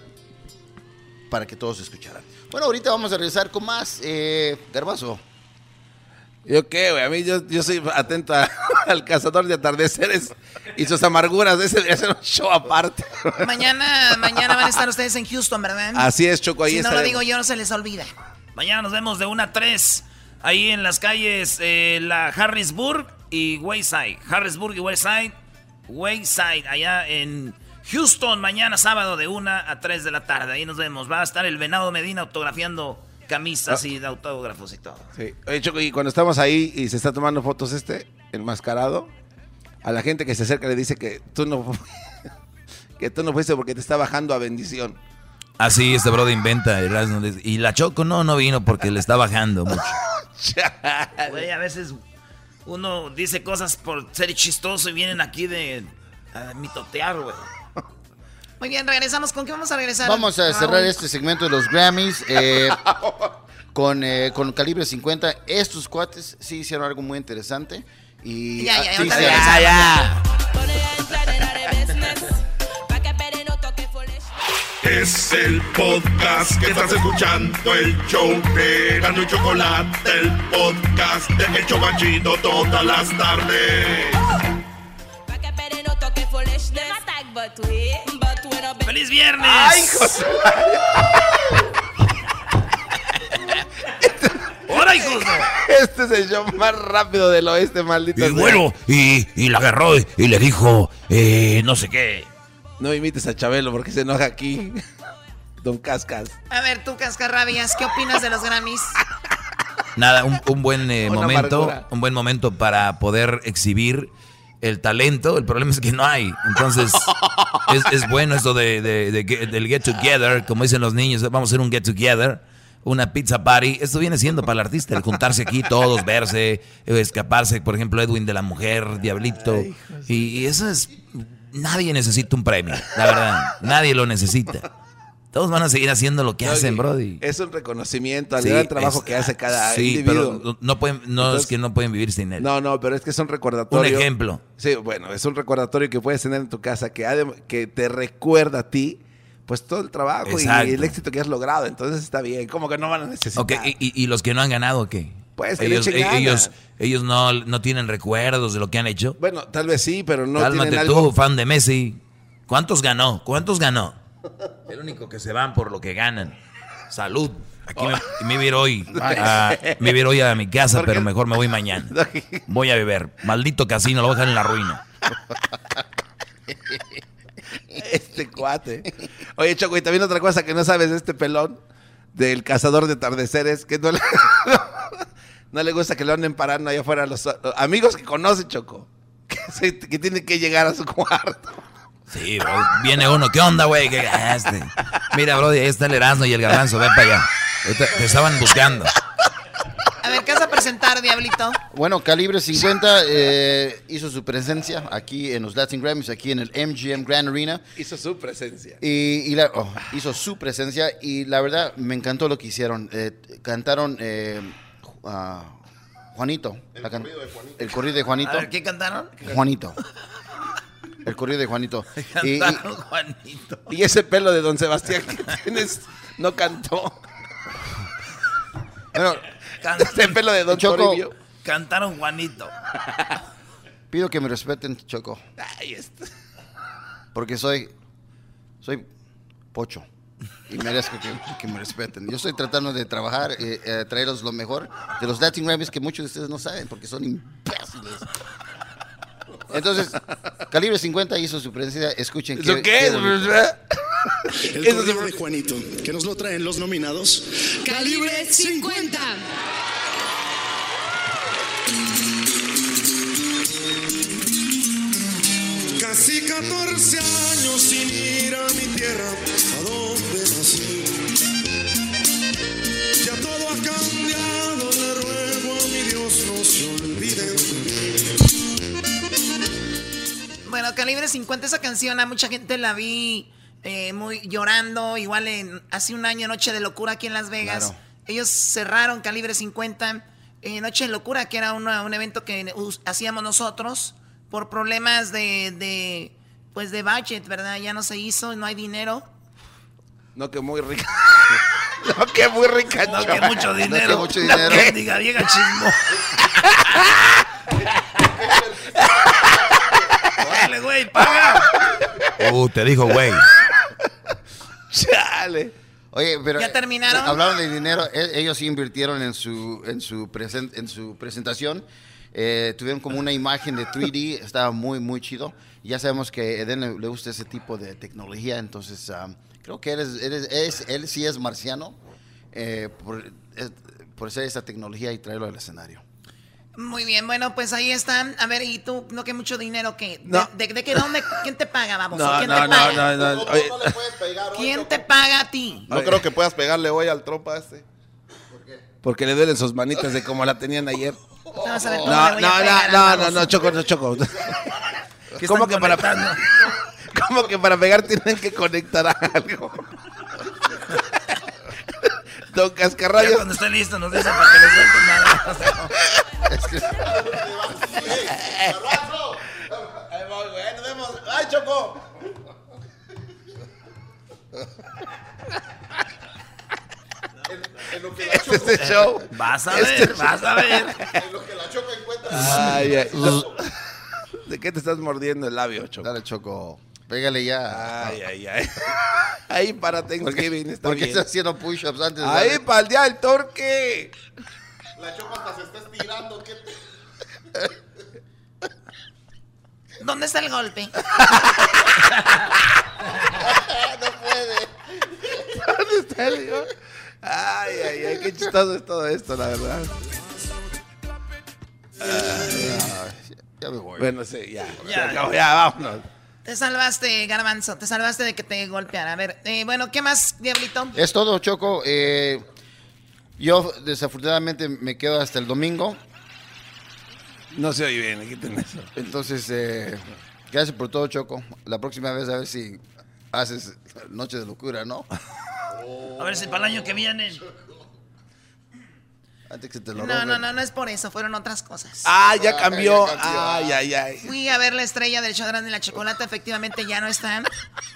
para que todos escucharan. Bueno, ahorita vamos a regresar con más. Eh, Garbazo. ¿Yo qué, güey? A mí yo, yo soy atento a- al cazador de atardeceres y sus amarguras. Ese debería ser un show aparte. Mañana, mañana van a estar ustedes en Houston, ¿verdad? Así es, Choco. Ahí si no lo estaremos. digo yo, no se les olvida. Mañana nos vemos de 1 a 3 ahí en las calles eh, la Harrisburg y Wayside. Harrisburg y Wayside. Wayside, allá en Houston, mañana sábado de 1 a 3 de la tarde. Ahí nos vemos. Va a estar el Venado Medina autografiando camisas Ah. y de autógrafos y todo. Sí. Oye, Choco, y cuando estamos ahí y se está tomando fotos este, enmascarado, a la gente que se acerca le dice que tú no, que tú no fuiste porque te está bajando a bendición. Así este Brody inventa. Y la Choco no, no vino porque le está bajando mucho. Güey, a veces uno dice cosas por ser chistoso y vienen aquí de a mitotear, güey. Muy bien, regresamos. ¿Con qué vamos a regresar? Vamos a cerrar Raúl? este segmento de los Grammys eh, con, eh, con calibre 50. Estos cuates sí hicieron algo muy interesante. Y, Ya, ya, ah, sí, se- regresamos. ya. Es el podcast que estás escuchando, el show de Gano y Chocolate, el podcast de El Chobachito todas las tardes. ¡Feliz viernes! ¡Ay, José! ¡Hora, hijos! Este es el show más rápido del oeste, maldito. Y sea. bueno, y, y la agarró y, y le dijo, eh, no sé qué. No imites a Chabelo porque se enoja aquí. Don Cascas. A ver, tú, Cascarrabias, ¿qué opinas de los Grammys? Nada, un, un buen eh, momento, amargura. un buen momento para poder exhibir el talento. El problema es que no hay. Entonces, es, es bueno esto de, de- de del get together, como dicen los niños, vamos a hacer un get together, una pizza party. Esto viene siendo para el artista, el juntarse aquí todos, verse, escaparse, por ejemplo, Edwin de la mujer, Diablito. Y, y eso es, nadie necesita un premio, la verdad, nadie lo necesita. Todos van a seguir haciendo lo que hacen, Brody. Es un reconocimiento al Sí, gran trabajo es- que hace cada sí, individuo. pero no pueden, no Entonces- es que no pueden vivir sin él. No, no, pero es que es un recordatorio. Un ejemplo. Sí, bueno, es un recordatorio que puedes tener en tu casa que, te recuerda a ti, pues todo el trabajo y el éxito que has logrado. Entonces está bien. Como que no van a necesitar. Ok, y, y- y los que no han ganado qué? Pues, que ellos, e- ellos, ellos no, no tienen recuerdos de lo que han hecho. Bueno, tal vez sí, pero no Cálmate tienen tú, algo. fan de Messi. ¿Cuántos ganó? ¿Cuántos ganó? El único que se van por lo que ganan. Salud. Aquí me, me voy a ir hoy. a- me voy a ir hoy a mi casa, ¿Por pero mejor me voy mañana. Voy a beber. Maldito casino, lo voy a dejar en la ruina. Este cuate. Oye, Choco, y también otra cosa que no sabes de este pelón, del cazador de atardeceres, que no le, No le gusta que lo anden parando allá afuera los, los amigos que conoce, Choco. Que, se- que tienen que llegar a su cuarto. Sí, bro. Viene uno, ¿qué onda, güey? ¿Qué- este? Mira, bro, ahí está el Erasmo y el Garbanzo, ven para allá. Te estaban buscando. A ver, ¿qué vas a presentar, Diablito? Bueno, Calibre 50 eh, hizo su presencia aquí en los Latin Grammys, aquí en el MGM Grand Arena. Hizo su presencia. Y, y la- oh, hizo su presencia y la verdad me encantó lo que hicieron. Eh, cantaron eh, ah, Juanito. El corrido de Juanito. El corrido de Juanito. A ver, ¿qué cantaron? Juanito. El corrido de Juanito. Y- Cantaron Juanito. Y ese pelo de Don Sebastián que tienes no cantó. bueno, Ese pelo de Don Choco, Toribio. Cantaron Juanito. pido que me respeten, Choco. Ay. Porque soy, soy pocho. Y merezco que, que me respeten. Yo estoy tratando de trabajar, eh, eh, traeros lo mejor de los Latin Grammys que muchos de ustedes no saben porque son imbéciles. Entonces, Calibre 50 hizo su presencia. Escuchen ¿Eso qué es? bonito. El Eso corrido de Juanito, que nos lo traen los nominados. Calibre 50. Casi 14 años sin ir a mi tierra, a donde nací. Ya todo ha cambiado, le ruego a mi Dios no se Bueno, Calibre 50, esa canción a mucha gente la vi eh, muy llorando, igual en hace un año Noche de Locura aquí en Las Vegas. Claro. Ellos cerraron Calibre 50 eh, Noche de Locura, que era una- un evento que hacíamos nosotros por problemas de, de, pues de budget, ¿verdad? Ya no se hizo, no hay dinero. No, que muy rica. No, que muy rica. No, que mucho dinero. que mucho dinero. No, que diga vieja chismo. Órale, güey, paga. Uh, te dijo, güey. Chale. Oye, pero ¿Ya terminaron? Hablaron de dinero. e- Ellos sí invirtieron en su en su presen- en su presentación. Eh, tuvieron como una imagen de 3D. Estaba muy muy chido. Ya sabemos que a Eden le, le gusta ese tipo de tecnología. Entonces um, creo que él es, él es- es- él sí es marciano eh, por, es- por hacer esa tecnología y traerlo al escenario. Muy bien, bueno, pues ahí están. A ver, ¿y tú? ¿No que mucho dinero qué? ¿De, No. de, de qué dónde? ¿Quién te paga, vamos? No, ¿Quién no, te no, paga? no, no. Oye, ¿Quién te paga a ti? No creo que puedas pegarle hoy al trompa este. porque le duelen sus manitas de como la tenían ayer. Vamos a ver No, no, le no, pegar no, no, no, Choco, no, Choco. ¿Qué ¿Cómo que para? ¿Cómo que para pegar tienen que conectar a algo? Don Ya Cascarrabias. cuando esté listo nos dicen para que le suelten nada. O sea, ¡Ay, Choco! Este es el show. Vas a Este ver, vas a ver. Ay, ay. No. ¿De qué te estás mordiendo el labio, Choco? Dale, Choco. Pégale ya. Ay, ay, ay. Ahí para Thanksgiving está ¿Por qué bien. estás haciendo push-ups antes de Ahí para el día del torque. La chopa hasta se está estirando. ¿qué te- ¿Dónde está el golpe? ¿Dónde está el hijo? Ay, ay, ay, qué chistoso es todo esto, la verdad. Ya me voy. Bueno, sí, ya. Ya. Ya, ya, vámonos. Te salvaste, Garbanzo. Te salvaste de que te golpeara. A ver, eh, bueno, ¿qué más, Diablito? Es todo, Choco. Eh, yo desafortunadamente me quedo hasta el domingo. No se oye bien, quiten eso. Entonces, eh, gracias por todo, Choco. La próxima vez a ver si haces Noche de Locura, ¿no? A ver si para el año que viene. Antes que te lo No, roben. no, no, no es por eso. Fueron otras cosas. Ah, ya cambió. ya cambió. Ay, ay, ay. Fui a ver la estrella del show grande y la chocolate. Efectivamente, ya no están.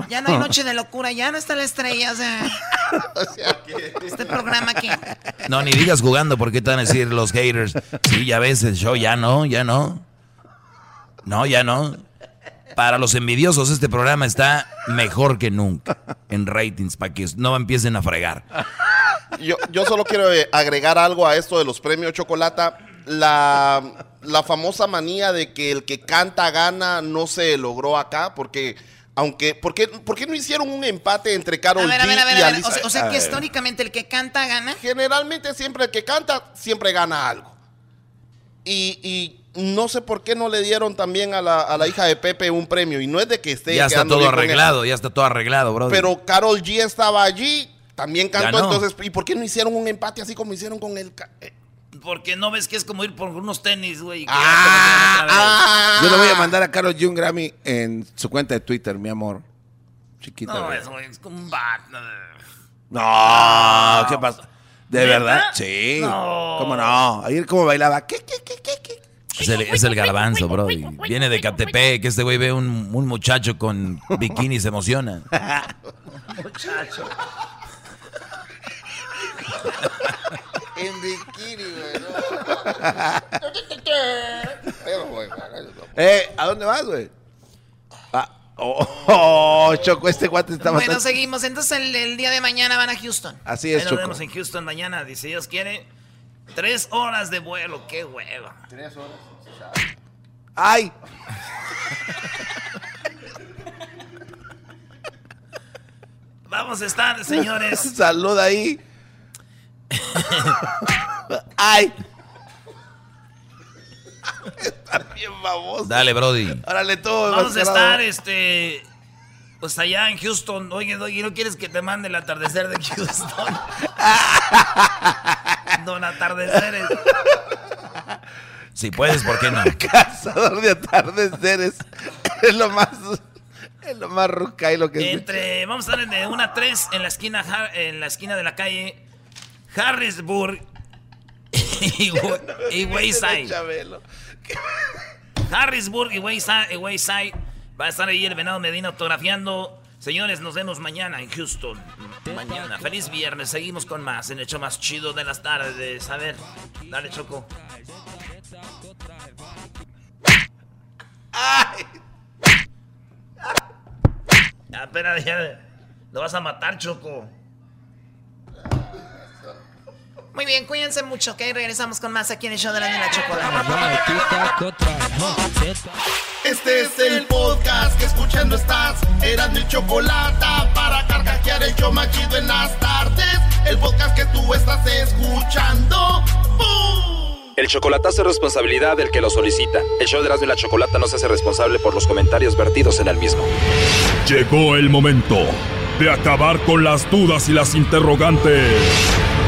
Ya no hay noche de locura. Ya no está la estrella. O sea, este programa que. No, ni digas jugando porque te van a decir los haters. Sí, ya ves, el show ya no, ya no. No, ya no. Para los envidiosos, este programa está mejor que nunca en ratings, para que no empiecen a fregar. Yo, yo solo quiero eh, agregar algo a esto de los premios Chocolata. La, la famosa manía de que el que canta gana no se logró acá, porque aunque, ¿por qué, por qué no hicieron un empate entre A Carol ver, a ver, a ver. y a ver. Alicia? O sea, o sea A que ver. históricamente el que canta gana. Generalmente siempre el que canta siempre gana algo. Y, y no sé por qué no le dieron también a la, a la hija de Pepe un premio. Y no es de que esté Ya está todo arreglado, ya está todo arreglado, bro. Pero Carol G estaba allí, también cantó. Entonces, ¿y por qué no hicieron un empate así como hicieron con el... eh? Porque no ves que es como ir por unos tenis, güey. Ah, vez. Yo le voy a mandar a Carlos G un Grammy en su cuenta de Twitter, mi amor. Chiquita. No, güey. eso güey, es como un bat. No, ¿qué pasa? ¿De verdad? Sí. No. ¿Cómo no? Ayer cómo bailaba. ¿Qué, qué, qué, qué, qué? Es el, es el garbanzo, bro. Viene de Catepec, que este güey ve un, un muchacho con bikini y se emociona. Muchacho. En bikini, güey. Eh, ¿a dónde vas, güey? Ah, oh, oh, Choco, este guante está Bueno, bastante... seguimos. Entonces el, el día de mañana van a Houston. Así Ahí es, nos Choco. vemos en Houston mañana, si Dios quiere. Tres horas de vuelo, qué hueva. Tres horas. ¡Ay! Vamos a estar, señores. Salud ahí. ¡Ay! Está bien baboso. Dale, Brody. Órale, todo. Vamos a estar, este. Pues allá en Houston. Oye, Doggy, ¿no quieres que te mande el atardecer de Houston? Don Atardeceres. Si puedes, ¿por qué no? Cazador de atardeceres. Es lo más... Es lo más ruca y lo que... Entre, vamos a estar de 1 a 3 en la esquina, en la esquina de la calle Harrisburg y, y Wayside. Harrisburg y Wayside, y Wayside. Va a estar ahí el Venado Medina autografiando. Señores, nos vemos mañana en Houston. Mañana. Feliz viernes. Seguimos con más en el show más chido de las tardes. A ver, dale, Choco. ¡Ay! Ya, espera, ya. Lo vas a matar, Choco. Muy bien, cuídense mucho, ¿ok? Regresamos con más aquí en el show de la Nena Chocolate. Este es el podcast que escuchando estás. Eran mi chocolate para carcajear el show más chido en las tardes. El podcast que tú estás escuchando. ¡Bum! El chocolatazo es responsabilidad del que lo solicita. El show de Erasmo y la Chocolata no se hace responsable por los comentarios vertidos en el mismo. Llegó el momento de acabar con las dudas y las interrogantes.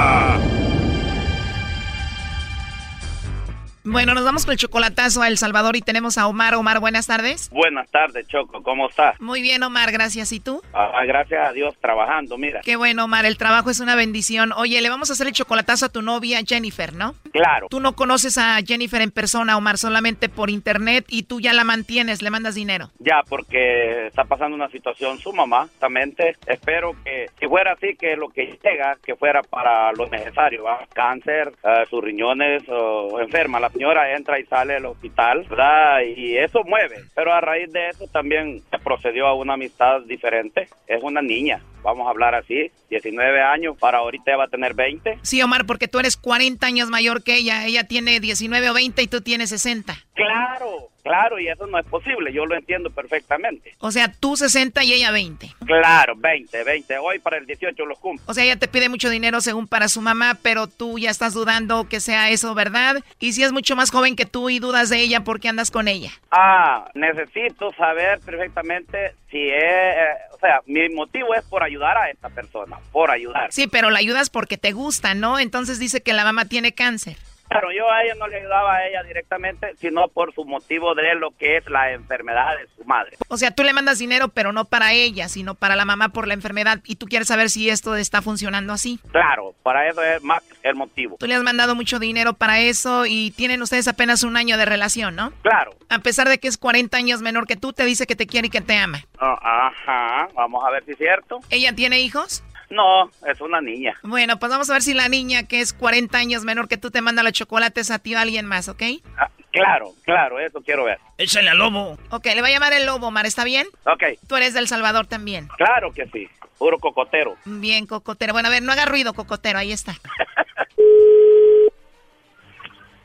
Bueno, nos vamos con el chocolatazo a El Salvador y tenemos a Omar. Omar, buenas tardes. Buenas tardes, Choco. ¿Cómo estás? Muy bien, Omar, gracias. ¿Y tú? Ah, gracias a Dios trabajando, mira. Qué bueno, Omar, el trabajo es una bendición. Oye, le vamos a hacer el chocolatazo a tu novia Jennifer, ¿no? Claro. Tú no conoces a Jennifer en persona, Omar, solamente por internet y tú ya la mantienes, le mandas dinero. Ya, porque está pasando una situación su mamá, justamente. Espero que si fuera así, que lo que llega, que fuera para lo necesario, ¿va? Cáncer, eh, sus riñones o enferma. La señora entra y sale del hospital, ¿verdad? Y eso mueve. Pero a raíz de eso también se procedió a una amistad diferente. Es una niña, vamos a hablar así, 19 años, para ahorita va a tener 20. Sí, Omar, porque tú eres 40 años mayor que ella. Ella tiene 19 o 20 y tú tienes 60. Claro, claro, y eso no es posible, yo lo entiendo perfectamente. O sea, tú 60 y ella 20. Claro, 20, 20. Hoy para el 18 los cumplo. O sea, ella te pide mucho dinero según para su mamá, pero tú ya estás dudando que sea eso verdad. Y si es mucho más joven que tú y dudas de ella, ¿por qué andas con ella? Ah, necesito saber perfectamente si es, eh, o sea, mi motivo es por ayudar a esta persona, por ayudar. Sí, pero la ayudas porque te gusta, ¿no? Entonces dice que la mamá tiene cáncer. Claro, yo a ella no le ayudaba a ella directamente, sino por su motivo de lo que es la enfermedad de su madre. O sea, tú le mandas dinero, pero no para ella, sino para la mamá por la enfermedad. Y tú quieres saber si esto está funcionando así. Claro, para eso es más el motivo. Tú le has mandado mucho dinero para eso y tienen ustedes apenas un año de relación, ¿no? Claro. A pesar de que es 40 años menor que tú, te dice que te quiere y que te ama. Ah, ajá, vamos a ver si es cierto. ¿Ella tiene hijos? No, es una niña. Bueno, pues vamos a ver si la niña que es 40 años menor que tú te manda los chocolates a ti o a alguien más, ¿ok? Ah, claro, claro, eso quiero ver. Échale al lobo. Ok, le va a llamar el lobo, Omar, ¿está bien? Ok, Tú eres del Salvador también. claro que sí, puro cocotero. Bien, cocotero. Bueno, a ver, no haga ruido, cocotero, ahí está.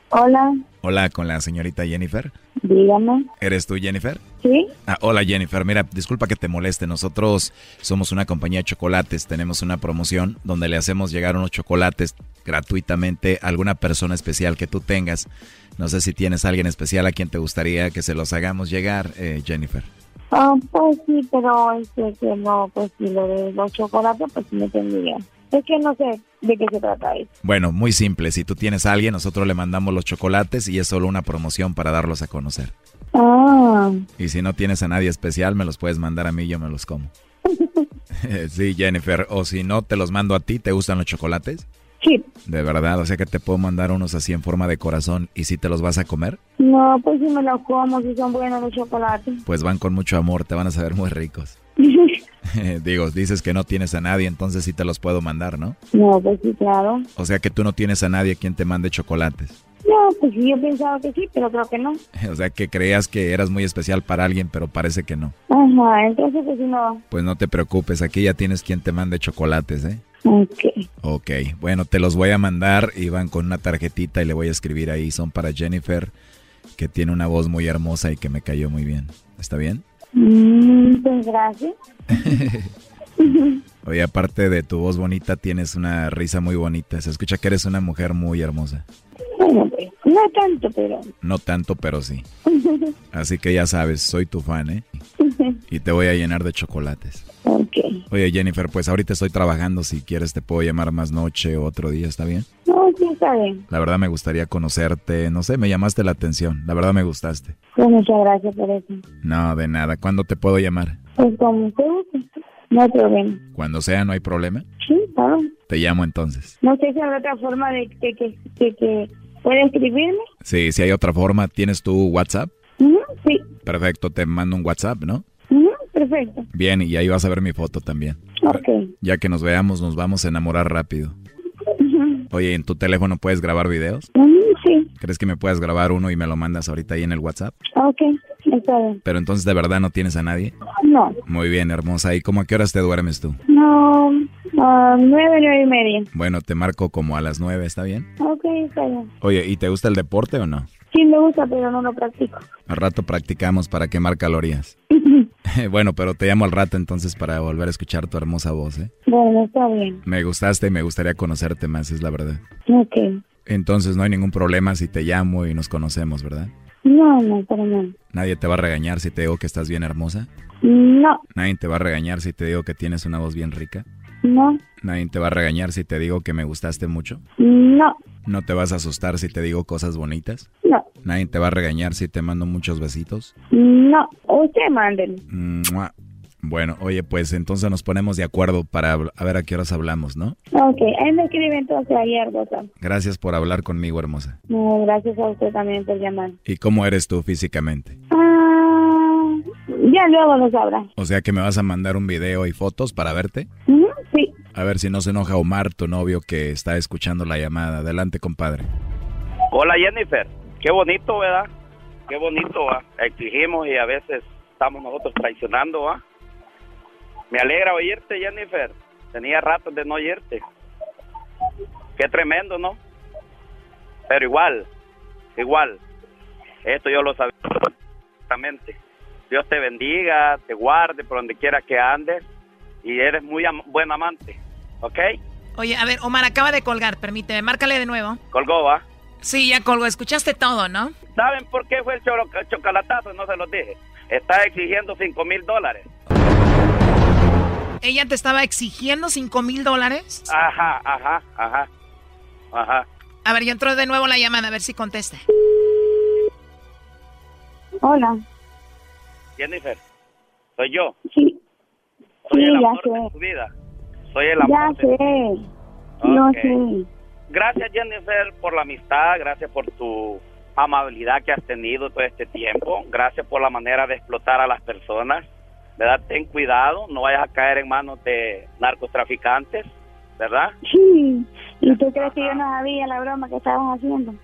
Hola, Hola, con la señorita Jennifer. dígame. ¿Eres tú, Jennifer? ¿Sí? Ah, hola, Jennifer. Mira, disculpa que te moleste. Nosotros somos una compañía de chocolates. Tenemos una promoción donde le hacemos llegar unos chocolates gratuitamente a alguna persona especial que tú tengas. No sé si tienes a alguien especial a quien te gustaría que se los hagamos llegar, eh, Jennifer. Ah, pues sí, pero este, que no, pues lo de los chocolates, pues sí me tendría. Es que no sé de qué se trata eso. Bueno, muy simple. Si tú tienes a alguien, nosotros le mandamos los chocolates y es solo una promoción para darlos a conocer. Ah, Y si no tienes a nadie especial, me los puedes mandar a mí y yo me los como. sí, Jennifer. O si no, te los mando a ti. ¿Te gustan los chocolates? Sí. De verdad, o sea que te puedo mandar unos así en forma de corazón y si te los vas a comer, no, pues sí me los como, si son buenos los chocolates. pues van con mucho amor, te van a saber muy ricos. Digo, dices que no tienes a nadie, entonces sí te los puedo mandar, ¿no? no, pues sí, claro. O sea que tú no tienes a nadie quien te mande chocolates. No, pues sí, yo pensaba que sí, pero creo que no. O sea que creías que eras muy especial para alguien, pero parece que no. Ajá, entonces pues no. Pues no te preocupes, aquí ya tienes quien te mande chocolates, ¿eh? Ok. Ok, bueno, te los voy a mandar y van con una tarjetita y le voy a escribir ahí. Son para Jennifer, que tiene una voz muy hermosa y que me cayó muy bien. ¿Está bien? Pues gracias. Oye, aparte de tu voz bonita, tienes una risa muy bonita. Se escucha que eres una mujer muy hermosa. Bueno, pues, no tanto, pero... No tanto, pero sí. Así que ya sabes, soy tu fan, ¿eh? Y te voy a llenar de chocolates. Ok. Oye, Jennifer, pues ahorita estoy trabajando. Si quieres, te puedo llamar más noche o otro día, ¿está bien? No, sí, está bien. La verdad me gustaría conocerte. No sé, me llamaste la atención. La verdad me gustaste. Pues muchas gracias por eso. No, de nada. ¿Cuándo te puedo llamar? Pues como usted no hay problema. Cuando sea, no hay problema. Sí, claro. Te llamo entonces. No sé si habrá otra forma de que, que, que, que pueda escribirme. Sí, si hay otra forma, ¿tienes tu WhatsApp? Sí, Perfecto, te mando un WhatsApp, ¿no? Perfecto. Bien, y ahí vas a ver mi foto también. Ok. Ya que nos veamos, nos vamos a enamorar rápido. Oye, ¿en tu teléfono puedes grabar videos? ujú, sí, ¿Crees que me puedas grabar uno y me lo mandas ahorita ahí en el WhatsApp? ok, está bien. Pero entonces de verdad no tienes a nadie. No, Muy bien, hermosa. ¿Y cómo a qué horas te duermes tú? no, ah, nueve, nueve y media. Bueno, te marco como a las nueve, ¿está bien? Ok, está bien. Oye, ¿y te gusta el deporte o no? Sí me gusta, pero no lo practico. Al rato practicamos para quemar calorías. bueno, pero te llamo al rato entonces para volver a escuchar tu hermosa voz, ¿eh? Bueno, está bien. Me gustaste y me gustaría conocerte más, es la verdad. Ok. Entonces no hay ningún problema si te llamo y nos conocemos, ¿verdad? No, no, pero no. Nadie te va a regañar si te digo que estás bien hermosa. No, Nadie te va a regañar si te digo que tienes una voz bien rica. No, Nadie te va a regañar si te digo que me gustaste mucho. no, No te vas a asustar si te digo cosas bonitas. no, Nadie te va a regañar si te mando muchos besitos. no. Usted. Mua. Bueno, oye, pues entonces nos ponemos de acuerdo para a ver a qué horas hablamos, ¿no? Ok, ahí me escribe entonces ayer, Rosa. Gracias por hablar conmigo, hermosa. No, gracias a usted también por llamar. ¿Y cómo eres tú físicamente? Ah, ya luego lo sabrá. O sea que me vas a mandar un video y fotos para verte. A ver si no se enoja Omar, tu novio que está escuchando la llamada. Adelante, compadre. Hola Jennifer, qué bonito, ¿verdad? Qué bonito. Exigimos y a veces estamos nosotros traicionando, ¿va? Me alegra oírte, Jennifer. Tenía rato de no oírte. Qué tremendo, ¿no? Pero igual, igual. Esto yo lo sabía perfectamente. Dios te bendiga, te guarde por donde quiera que andes y eres muy am- buen amante, ¿ok? Oye, a ver, Omar acaba de colgar, permíteme, márcale de nuevo. Colgó, ¿va? Sí, ya colgó, escuchaste todo, ¿no? ¿Saben por qué fue el chocolatazo? No se los dije. Está exigiendo 5 mil dólares. Ella te estaba exigiendo 5 mil dólares. Ajá, ajá, ajá, ajá. A ver, yo entro de nuevo la llamada, a ver si contesta. Hola. Jennifer, soy yo. Sí. Soy Sí, el ya amor de sé. tu vida. Soy el Ya amor de sé. No Ok. sé. Gracias, Jennifer, por la amistad. Gracias por tu amabilidad que has tenido todo este tiempo. Gracias por la manera de explotar a las personas. ¿Verdad? Ten cuidado, no vayas a caer en manos de narcotraficantes, ¿verdad? Sí. ¿Y tú crees que yo no sabía la broma que estabas haciendo?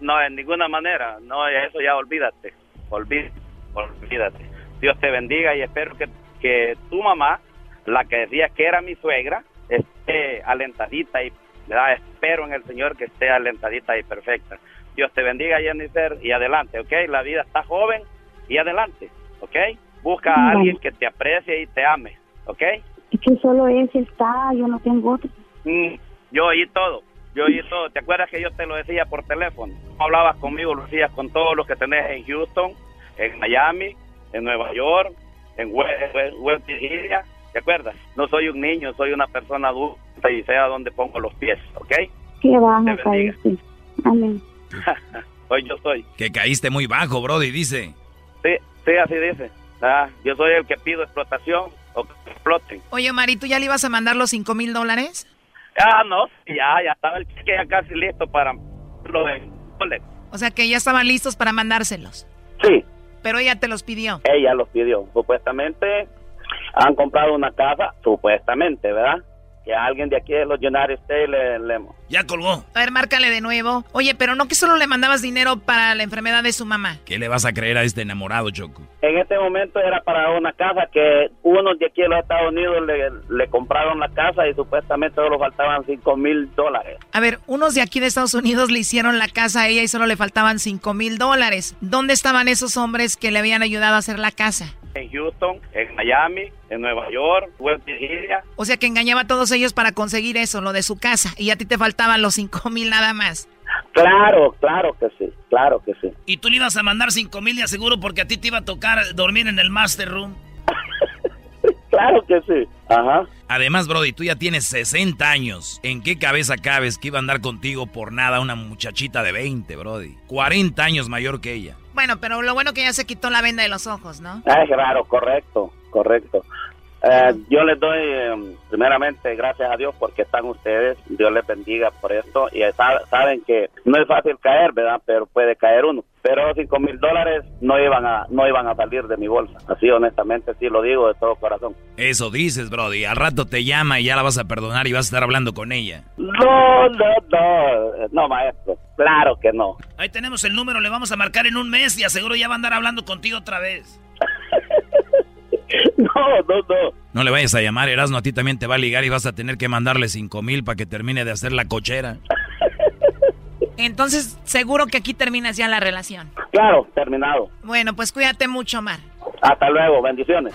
No, en ninguna manera. No, eso ya olvídate. Olvídate. Olvídate. Dios te bendiga y espero que, que tu mamá, la que decía que era mi suegra, esté alentadita y ¿verdad? espero en el Señor que esté alentadita y perfecta. Dios te bendiga, Jennifer, y adelante, ¿ok? La vida está joven y adelante, ¿ok? Busca a alguien que te aprecie y te ame, ¿ok? Es que solo ese está, yo no tengo otro. Mm, yo oí todo, yo oí todo. ¿Te acuerdas que yo te lo decía por teléfono? No hablabas conmigo, lo decías con todos los que tenés en Houston, en Miami, en Nueva York, en West Virginia. ¿Te acuerdas? No soy un niño, soy una persona adulta y sé a dónde pongo los pies, ¿ok? Que vas Te a caer, sí. Amén. Hoy yo soy. Que caíste muy bajo, Brody, dice. Sí, sí, así dice. Ah, yo soy el que pido explotación o que exploten. Oye, Omar, ¿y tú ya le ibas a mandar los cinco mil dólares? Ah, no, ya, ya estaba el cheque ya casi listo para lo de dólares. O sea que ya estaban listos para mandárselos. Sí, Pero ella te los pidió. ella los pidió. Supuestamente han comprado una casa, supuestamente, ¿verdad? Que a alguien de aquí de los United States le, le- Ya colgó. A ver, márcale de nuevo. Oye, pero no que solo le mandabas dinero para la enfermedad de su mamá. ¿Qué le vas a creer a este enamorado, Choco? En este momento era para una casa que unos de aquí de los Estados Unidos le, le compraron la casa y supuestamente solo faltaban 5 mil dólares. A ver, unos de aquí de Estados Unidos le hicieron la casa a ella y solo le faltaban cinco mil dólares. ¿Dónde estaban esos hombres que le habían ayudado a hacer la casa? En Houston, en Miami, en Nueva York, West Virginia. O sea que engañaba a todos ellos para conseguir eso, lo de su casa. Y a ti te faltaban los cinco mil nada más. Claro, claro que sí, claro que sí. Y tú le ibas a mandar cinco mil de aseguro porque a ti te iba a tocar dormir en el master room. Claro que sí. Ajá. Además, Brody, tú ya tienes 60 años. ¿En qué cabeza cabes que iba a andar contigo por nada una muchachita de 20, Brody? 40 años mayor que ella. Bueno, pero lo bueno que ya se quitó la venda de los ojos, ¿no? Ah, claro, correcto, correcto. Eh, yo les doy eh, primeramente gracias a Dios porque están ustedes. Dios les bendiga por esto. Y sa- saben que no es fácil caer, ¿verdad? Pero puede caer uno. Pero cinco mil dólares no iban a no iban a salir de mi bolsa. Así honestamente sí lo digo de todo corazón. Eso dices, Brody. Al rato te llama y ya la vas a perdonar y vas a estar hablando con ella. No, no, no, no, maestro. Claro que no. Ahí tenemos el número, le vamos a marcar en un mes y aseguro ya va a andar hablando contigo otra vez. No, no, no. No le vayas a llamar, Erasmo, a ti también te va a ligar y vas a tener que mandarle 5 mil para que termine de hacer la cochera. Entonces, seguro que aquí terminas ya la relación. Claro, terminado. Bueno, pues cuídate mucho, Omar. Hasta luego, bendiciones.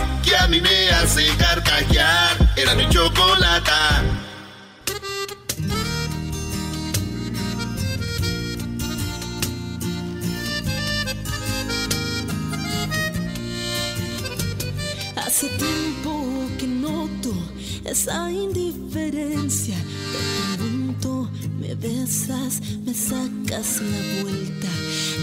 a mí me hace carcajear. Era mi chocolata. Hace tiempo que noto esa indiferencia. Me besas, me sacas la vuelta.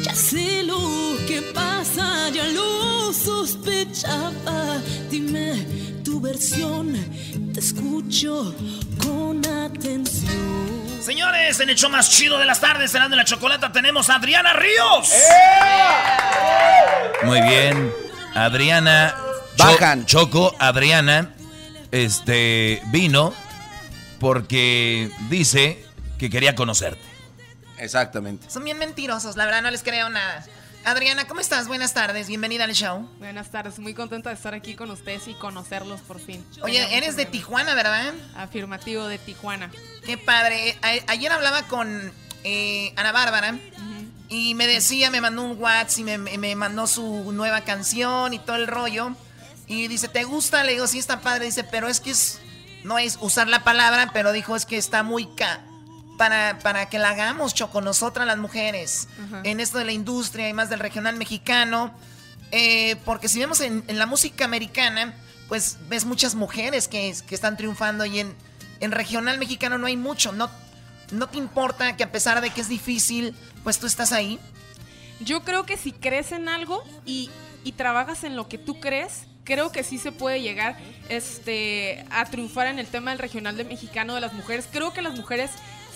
Ya sé lo que pasa, ya lo sospechaba. Dime tu versión, te escucho con atención. Señores, en el show más chido de las tardes, cenando en la chocolata, tenemos a Adriana Ríos. Muy bien. Adriana. Cho- Choco, Adriana, este, vino porque dice que quería conocerte. Exactamente. Son bien mentirosos, la verdad no les creo nada. Adriana, ¿cómo estás? Buenas tardes, bienvenida al show. Buenas tardes, muy contenta de estar aquí con ustedes y conocerlos por fin. Oye, eres de Tijuana, ¿verdad? Afirmativo de Tijuana. Qué padre. A- ayer hablaba con eh, Ana Bárbara y me decía, me mandó un WhatsApp y me, me mandó su nueva canción y todo el rollo. Y dice, ¿te gusta? Le digo, sí, está padre. Dice, pero es que es, no es usar la palabra, pero dijo, es que está muy ca para, para que la hagamos, Choco, nosotras las mujeres, en esto de la industria y más del regional mexicano. Eh, porque si vemos en, en la música americana, pues ves muchas mujeres que, que están triunfando y en, en regional mexicano no hay mucho. No, no te importa que a pesar de que es difícil, pues tú estás ahí. Yo creo que si crees en algo y, y trabajas en lo que tú crees, creo que sí se puede llegar este, a triunfar en el tema del regional de mexicano de las mujeres. Creo que las mujeres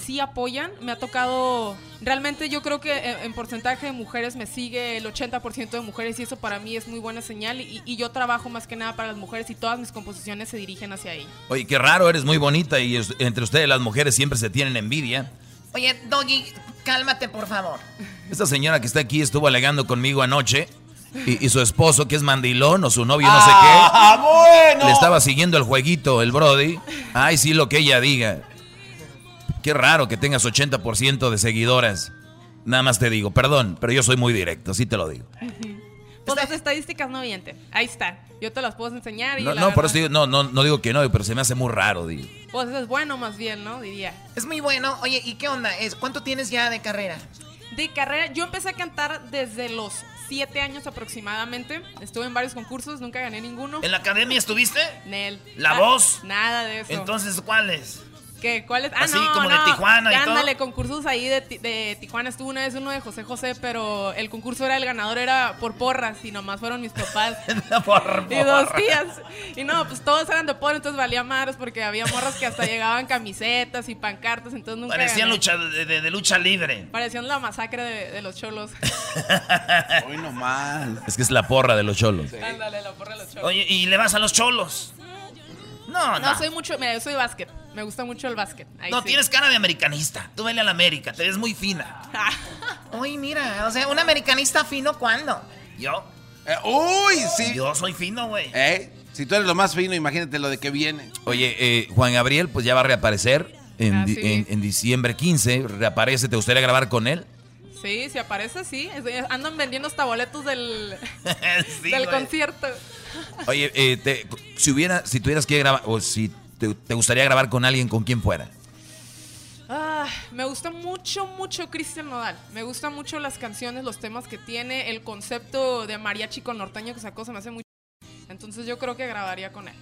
sí apoyan. Me ha tocado, realmente yo creo que en, en porcentaje de mujeres me sigue el 80% de mujeres y eso para mí es muy buena señal y, y yo trabajo más que nada para las mujeres y todas mis composiciones se dirigen hacia ellas. Oye, qué raro, eres muy bonita y es- entre ustedes las mujeres siempre se tienen envidia. Oye, Doggy, cálmate, por favor. Esta señora que está aquí estuvo alegando conmigo anoche y, y su esposo, que es mandilón, o su novio, no sé ¡Ah, qué, bueno! le estaba siguiendo el jueguito, el Brody. Ay, sí, lo que ella diga. Qué raro que tengas 80% de seguidoras. Nada más te digo, perdón, pero yo soy muy directo, sí te lo digo. Pues las estadísticas no mienten. Ahí está. Yo te las puedo enseñar y No, no, por eso digo, no, no, no digo que no, pero se me hace muy raro, digo. Pues eso es bueno más bien, ¿no? Diría. Es muy bueno. Oye, ¿y qué onda? Es, ¿Cuánto tienes ya de carrera? De carrera, yo empecé a cantar desde los siete años aproximadamente. Estuve en varios concursos, nunca gané ninguno. ¿En la academia estuviste? Nel. ¿La Ah, voz? Nada de eso. Entonces, ¿cuáles? ¿Qué? ¿Cuál es? Ah, Así no, como de no. Tijuana y todo. Ándale, concursos ahí de, Ti- de Tijuana. Estuvo una vez uno de José José, pero el concurso era el ganador, era por porras y nomás fueron mis papás. Por y dos porras. tías. Y no, pues todos eran de porra, entonces valía madres porque había morras que hasta llegaban camisetas y pancartas, entonces nunca Parecían gané. lucha de, de- de lucha libre. Parecían la masacre de, de los cholos. Hoy nomás. Es que es la porra de los cholos. Ándale, la porra de los cholos. Oye, ¿y le vas a los cholos? No, no. No, soy mucho, mira, yo soy básquet. Me gusta mucho el básquet. Ahí No, sí. tienes cara de americanista. Tú vele a la América, te ves muy fina. Uy, mira, o sea, un americanista fino, ¿cuándo? ¿Yo? Eh, uy, sí. Yo soy fino, güey. ¿Eh? Si tú eres lo más fino, imagínate lo de que viene. Oye, eh, Juan Gabriel, pues ya va a reaparecer en, Ah, di- sí. en- en diciembre 15. Reaparece, ¿te gustaría grabar con él? Sí, si aparece, sí. Andan vendiendo hasta boletos del, Sí, del concierto. Oye, eh, te- si hubiera, si tuvieras que grabar, o si te, te gustaría grabar con alguien, ¿con quién fuera? Ah, me gusta mucho, mucho Cristian Nodal. Me gustan mucho las canciones, los temas que tiene, el concepto de mariachi con norteño que sacó se me hace muy... Entonces yo creo que grabaría con él.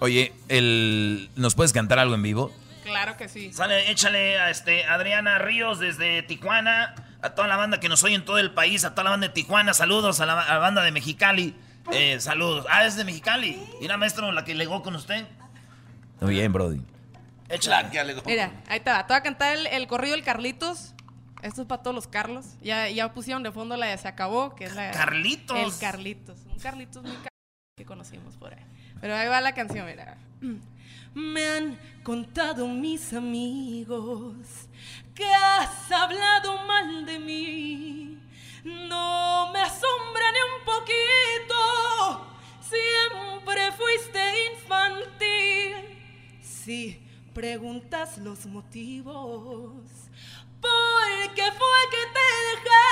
Oye, el, ¿nos puedes cantar algo en vivo? Claro que sí. Sale, échale a este Adriana Ríos desde Tijuana, a toda la banda que nos oye en todo el país, a toda la banda de Tijuana, saludos a la, a la banda de Mexicali, eh, saludos. Ah, es de Mexicali. ¿Y la maestro la que legó con usted? Muy bien, Brody. Mira, ahí te va. Te voy a cantar el, el corrido del Carlitos. Esto es para todos los Carlos. Ya, ya pusieron de fondo la de Se Acabó, que es la... Carlitos. El Carlitos. Un Carlitos muy car- que conocimos por ahí. Pero ahí va la canción, mira. Me han contado mis amigos que has hablado mal de mí. No me asombra ni un poquito. Siempre fuiste infantil. Si preguntas los motivos, ¿por qué fue que te dejé?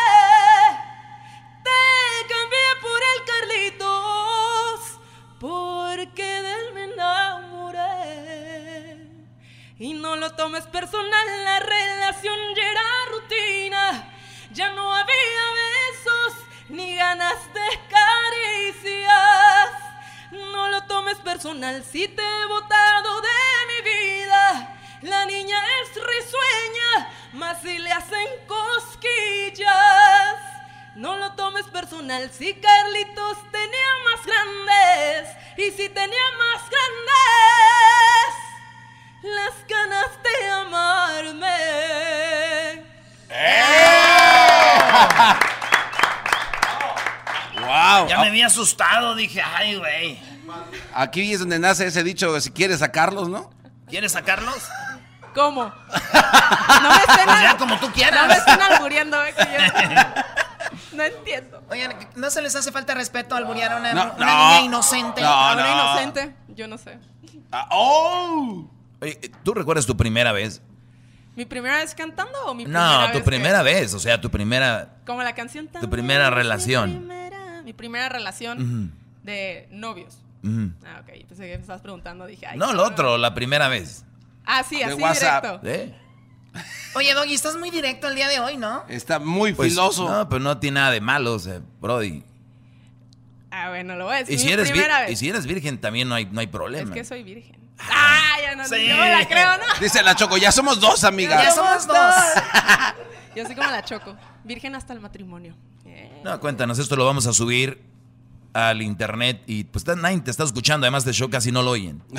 Te cambié por el Carlitos, porque de él me enamoré. Y no lo tomes personal, la relación ya era rutina. Ya no había besos ni ganas de caricias. No lo tomes personal si te he botado de mi vida. La niña es risueña, más si le hacen cosquillas. No lo tomes personal si Carlitos tenía más grandes y si tenía más grandes las ganas de amarme. ¡Wow! Ya me había asustado, dije, ay, güey. Aquí es donde nace ese dicho, si quieres sacarlos, ¿no? ¿Quieres sacarlos? ¿Cómo? No me estén, Pues ya como tú quieras. No me estén albureando, ¿eh? que yo- no entiendo. Oigan, ¿no se les hace falta respeto al alburear a una, No, una no. niña inocente? No, ¿A una no. inocente? Yo no sé. Ah, ¡Oh! Oye, ¿tú recuerdas tu primera vez? ¿Mi primera vez cantando o mi primera No, vez tu que- primera vez, o sea, tu primera, Como la canción tan tu primera relación. Primera, mi primera relación de novios. Ah, ok. Pensé que me estabas preguntando. Dije, ay. No, lo otro, la primera vez. Ah, sí, así WhatsApp. directo. ¿Eh? Oye, Doggy, estás muy directo el día de hoy, ¿no? Está muy Pues, filoso. No, pero no tiene nada de malo, o sea, Brody. Ah, bueno, lo voy a decir. Y si, eres vir- primera vez. y si eres virgen también no hay, no hay Es problema. que soy virgen. Ah, ya no, Sí. no me la creo, ¿no? Dice la Choco, ya somos dos, amiga. Ya somos dos. Yo soy como la Choco. Virgen hasta el matrimonio. No, cuéntanos, esto lo vamos a subir al internet y pues nadie te está escuchando, además de show casi no lo oyen.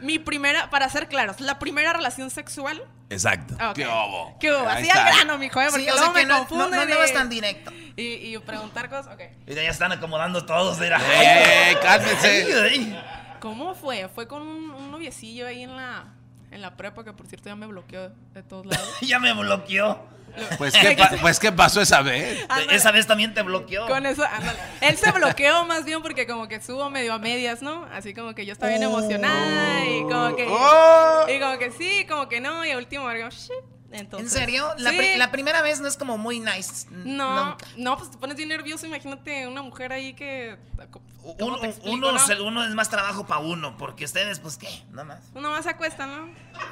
Mi primera, para ser claros, la primera relación sexual. Exacto. Ah, ok. ¿Qué hubo? ¿Qué hubo? Así al grano, mijo, ¿eh? Porque Sí, luego me no- confunden. no- no vas y- tan directo. Y, y preguntar cosas, ok. Y ya están acomodando todos. Mira. ¡Eh, cálmense! Ay, ay. ¿Cómo fue? Fue con un, un noviecillo ahí en la, en la prepa, que por cierto ya me bloqueó de todos lados. Ya me bloqueó. Pues ¿qué, pa- pues, ¿qué pasó esa vez? Ándale. Esa vez también te bloqueó. Con eso, ándale. Él se bloqueó más bien porque como que subo medio a medias, ¿no? Así como que yo estaba bien emocionada y como que... Oh. Y como que sí, como que no, y a último shit. Entonces, ¿En serio? La, Sí. pri- la primera vez no es como muy nice. No, Nunca. no, pues te pones bien nervioso, imagínate una mujer ahí que... ¿cómo Uno, explico, uno, no? se- uno es más trabajo para uno, porque ustedes, pues, ¿qué? Nada más. Uno más se acuesta, ¿no?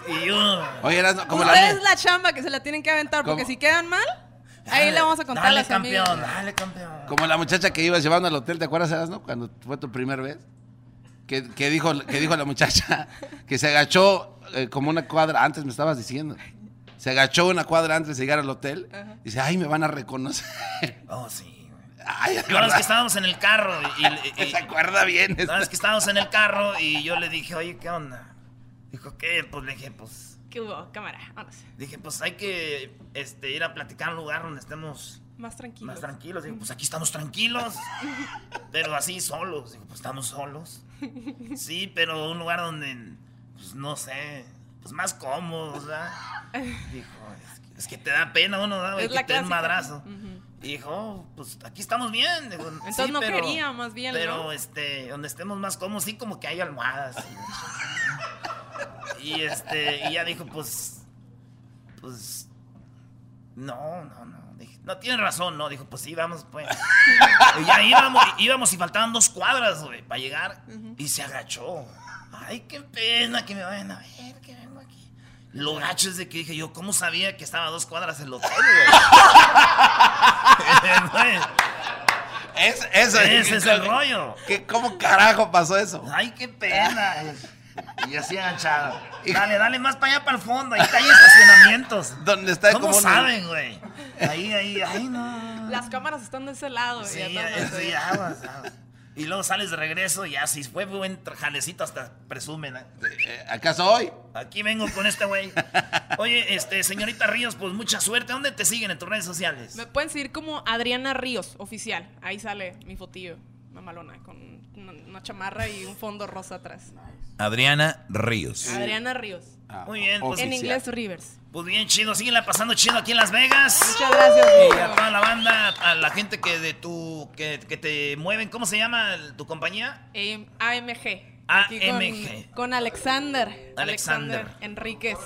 Y yo... Oye, Erasmo, como la... Ustedes la chamba que se la tienen que aventar, porque si quedan mal, ahí le vamos a contar a Dale, las amigas. campeón, dale, campeón. Como la muchacha que ibas llevando al hotel, ¿te acuerdas, Erasmo? Cuando fue tu primera vez. Que, que dijo, que dijo la muchacha que se agachó eh, como una cuadra antes, me estabas diciendo. Se agachó una cuadra antes de llegar al hotel. Dice, ay, me van a reconocer. Oh, sí. Ay, verdad es que estábamos en el carro y... y- y- Se acuerda bien. Verdad es que estábamos en el carro y yo le dije, oye, ¿qué onda? Dijo, ¿qué? Pues le dije, pues... ¿Qué hubo? Cámara, vámonos. Dije, pues hay que este, ir a platicar a un lugar donde estemos Más tranquilo. más tranquilos. Digo, pues aquí estamos tranquilos, pero así solos. Digo, pues estamos solos. Sí, pero un lugar donde, pues no sé, pues más cómodo, ¿verdad? Dijo, es que, es que te da pena uno, ¿verdad? Es que la te madrazo. Y dijo, pues aquí estamos bien. Digo, Entonces "Sí, no pero- quería, más bien, Pero, ¿no? este, donde estemos más cómodos, sí, como que hay almohadas. Y, y, este, y ya dijo, pues, pues, no, no, no. Dije, no, tiene razón, no. Dijo, pues sí, vamos, pues. y ya íbamos, íbamos y faltaban dos cuadras, güey, para llegar. Y se agachó. Ay, qué pena que me vayan a ver, aquí. Lo gacho es de que dije yo, ¿cómo sabía que estaba a dos cuadras el hotel, güey? Es, eso, Ese es el rollo. ¿Qué, ¿Cómo carajo pasó eso? Ay, qué pena. Y así agachado. Dale, dale más para allá para el fondo. Ahí hay estacionamientos. ¿Dónde está ¿Cómo como un- saben, güey? Ahí, ahí, ay, no. Las cámaras están de ese lado. Sí, ya sí, aguas, aguas. Y luego sales de regreso y ya, si fue buen jalecito, hasta presumen. ¿eh? ¿Acaso hoy? Aquí vengo con este güey. Oye, este, señorita Ríos, pues mucha suerte. ¿Dónde te siguen en tus redes sociales? Me pueden seguir como Adriana Ríos, oficial. Ahí sale mi fotillo, mamalona, con una, una chamarra y un fondo rosa atrás. Adriana Ríos. Adriana Ríos. Muy bien, pues. en inglés Rivers. Pues bien chido, síguela pasando chido aquí en Las Vegas. Muchas gracias. Y a toda la banda, a la gente que de tu que, que te mueven, ¿cómo se llama tu compañía? Eh, AMG. Aquí con- AMG. Con, Alexander. Alexander. Enríquez.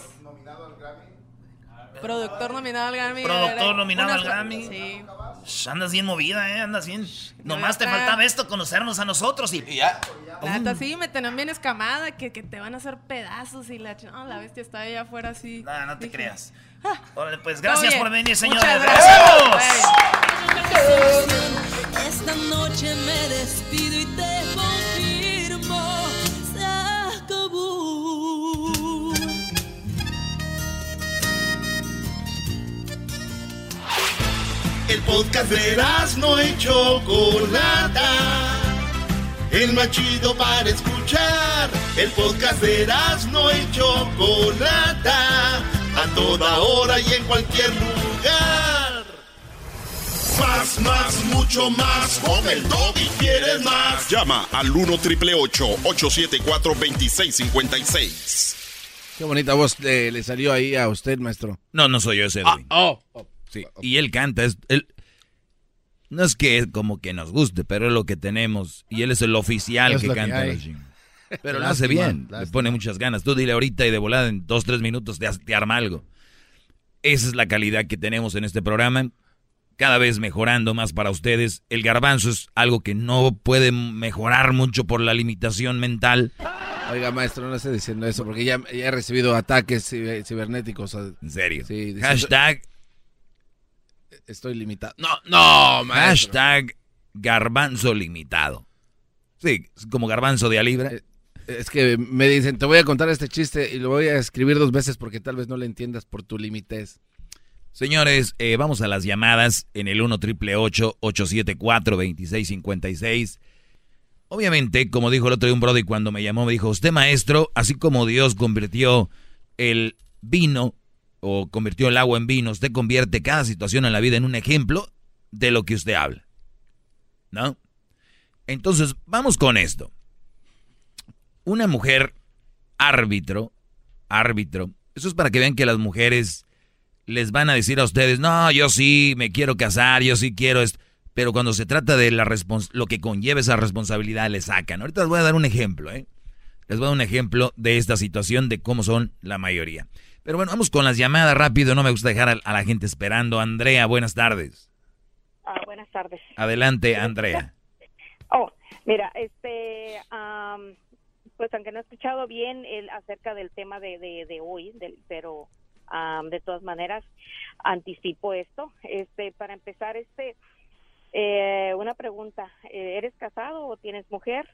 Productor nominado al Grammy. Productor nominado Unas- al Grammy. Sí. Sh, Andas bien movida, ¿eh? Andas bien. Nomás te faltaba esto, conocernos a nosotros y ya. La neta, sí, me tenían bien escamada, que, que te van a hacer pedazos y la... ch- No, la bestia está allá afuera así. No, no te Dije, creas. "Ah, Órale, pues gracias por venir, señores. Muchas ¡Gracias! Esta noche me despido y te confirmo, El podcast de no y Chocolata. El más chido para escuchar. El podcast de no y Chocolata. A toda hora y en cualquier lugar. Más, más, mucho más. Con el y quieres más. Llama al 1 triple 874 2656. Qué bonita voz le, le salió ahí a usted, maestro. No, no soy yo ese, Ah, oh, oh. Sí, y él canta, es, él, no es que como que nos guste, pero es lo que tenemos. Y él es el oficial Es que canta. Pero lo hace bien, le pone muchas ganas. Tú dile ahorita y de volada en dos, tres minutos te, te arma algo. Esa es la calidad que tenemos en este programa. Cada vez mejorando más para ustedes. El garbanzo es algo que no puede mejorar mucho por la limitación mental. Oiga, maestro, no esté diciendo eso, porque ya, ya he recibido ataques ciber- cibernéticos. En serio. Sí, Hashtag, Estoy limitado. No, no, maestro. hashtag garbanzo limitado. Sí, como garbanzo de a libre. Es que me dicen, te voy a contar este chiste y lo voy a escribir dos veces porque tal vez no le entiendas por tu limitez. Señores, eh, vamos a las llamadas en el 1 triple 874 2656 Obviamente, como dijo el otro día un brother cuando me llamó, me dijo, usted maestro, así como Dios convirtió el vino o convirtió el agua en vino, usted convierte cada situación en la vida en un ejemplo de lo que usted habla. ¿No? Entonces, vamos con esto. Una mujer árbitro, árbitro, eso es para que vean que las mujeres les van a decir a ustedes, no, yo sí me quiero casar, yo sí quiero esto. Pero cuando se trata de la lo que conlleva esa responsabilidad, le sacan. Ahorita les voy a dar un ejemplo, ¿eh? Les voy a dar un ejemplo de esta situación, de cómo son la mayoría. Pero bueno, vamos con las llamadas rápido, no me gusta dejar a, la gente esperando. Andrea, buenas tardes. Ah, buenas tardes. Adelante, Andrea. Oh, mira, este, pues aunque no he escuchado bien el, acerca del tema de, de, hoy, pero de todas maneras anticipo esto. Este, para empezar, este, eh, una pregunta, eh, ¿eres casado o tienes mujer?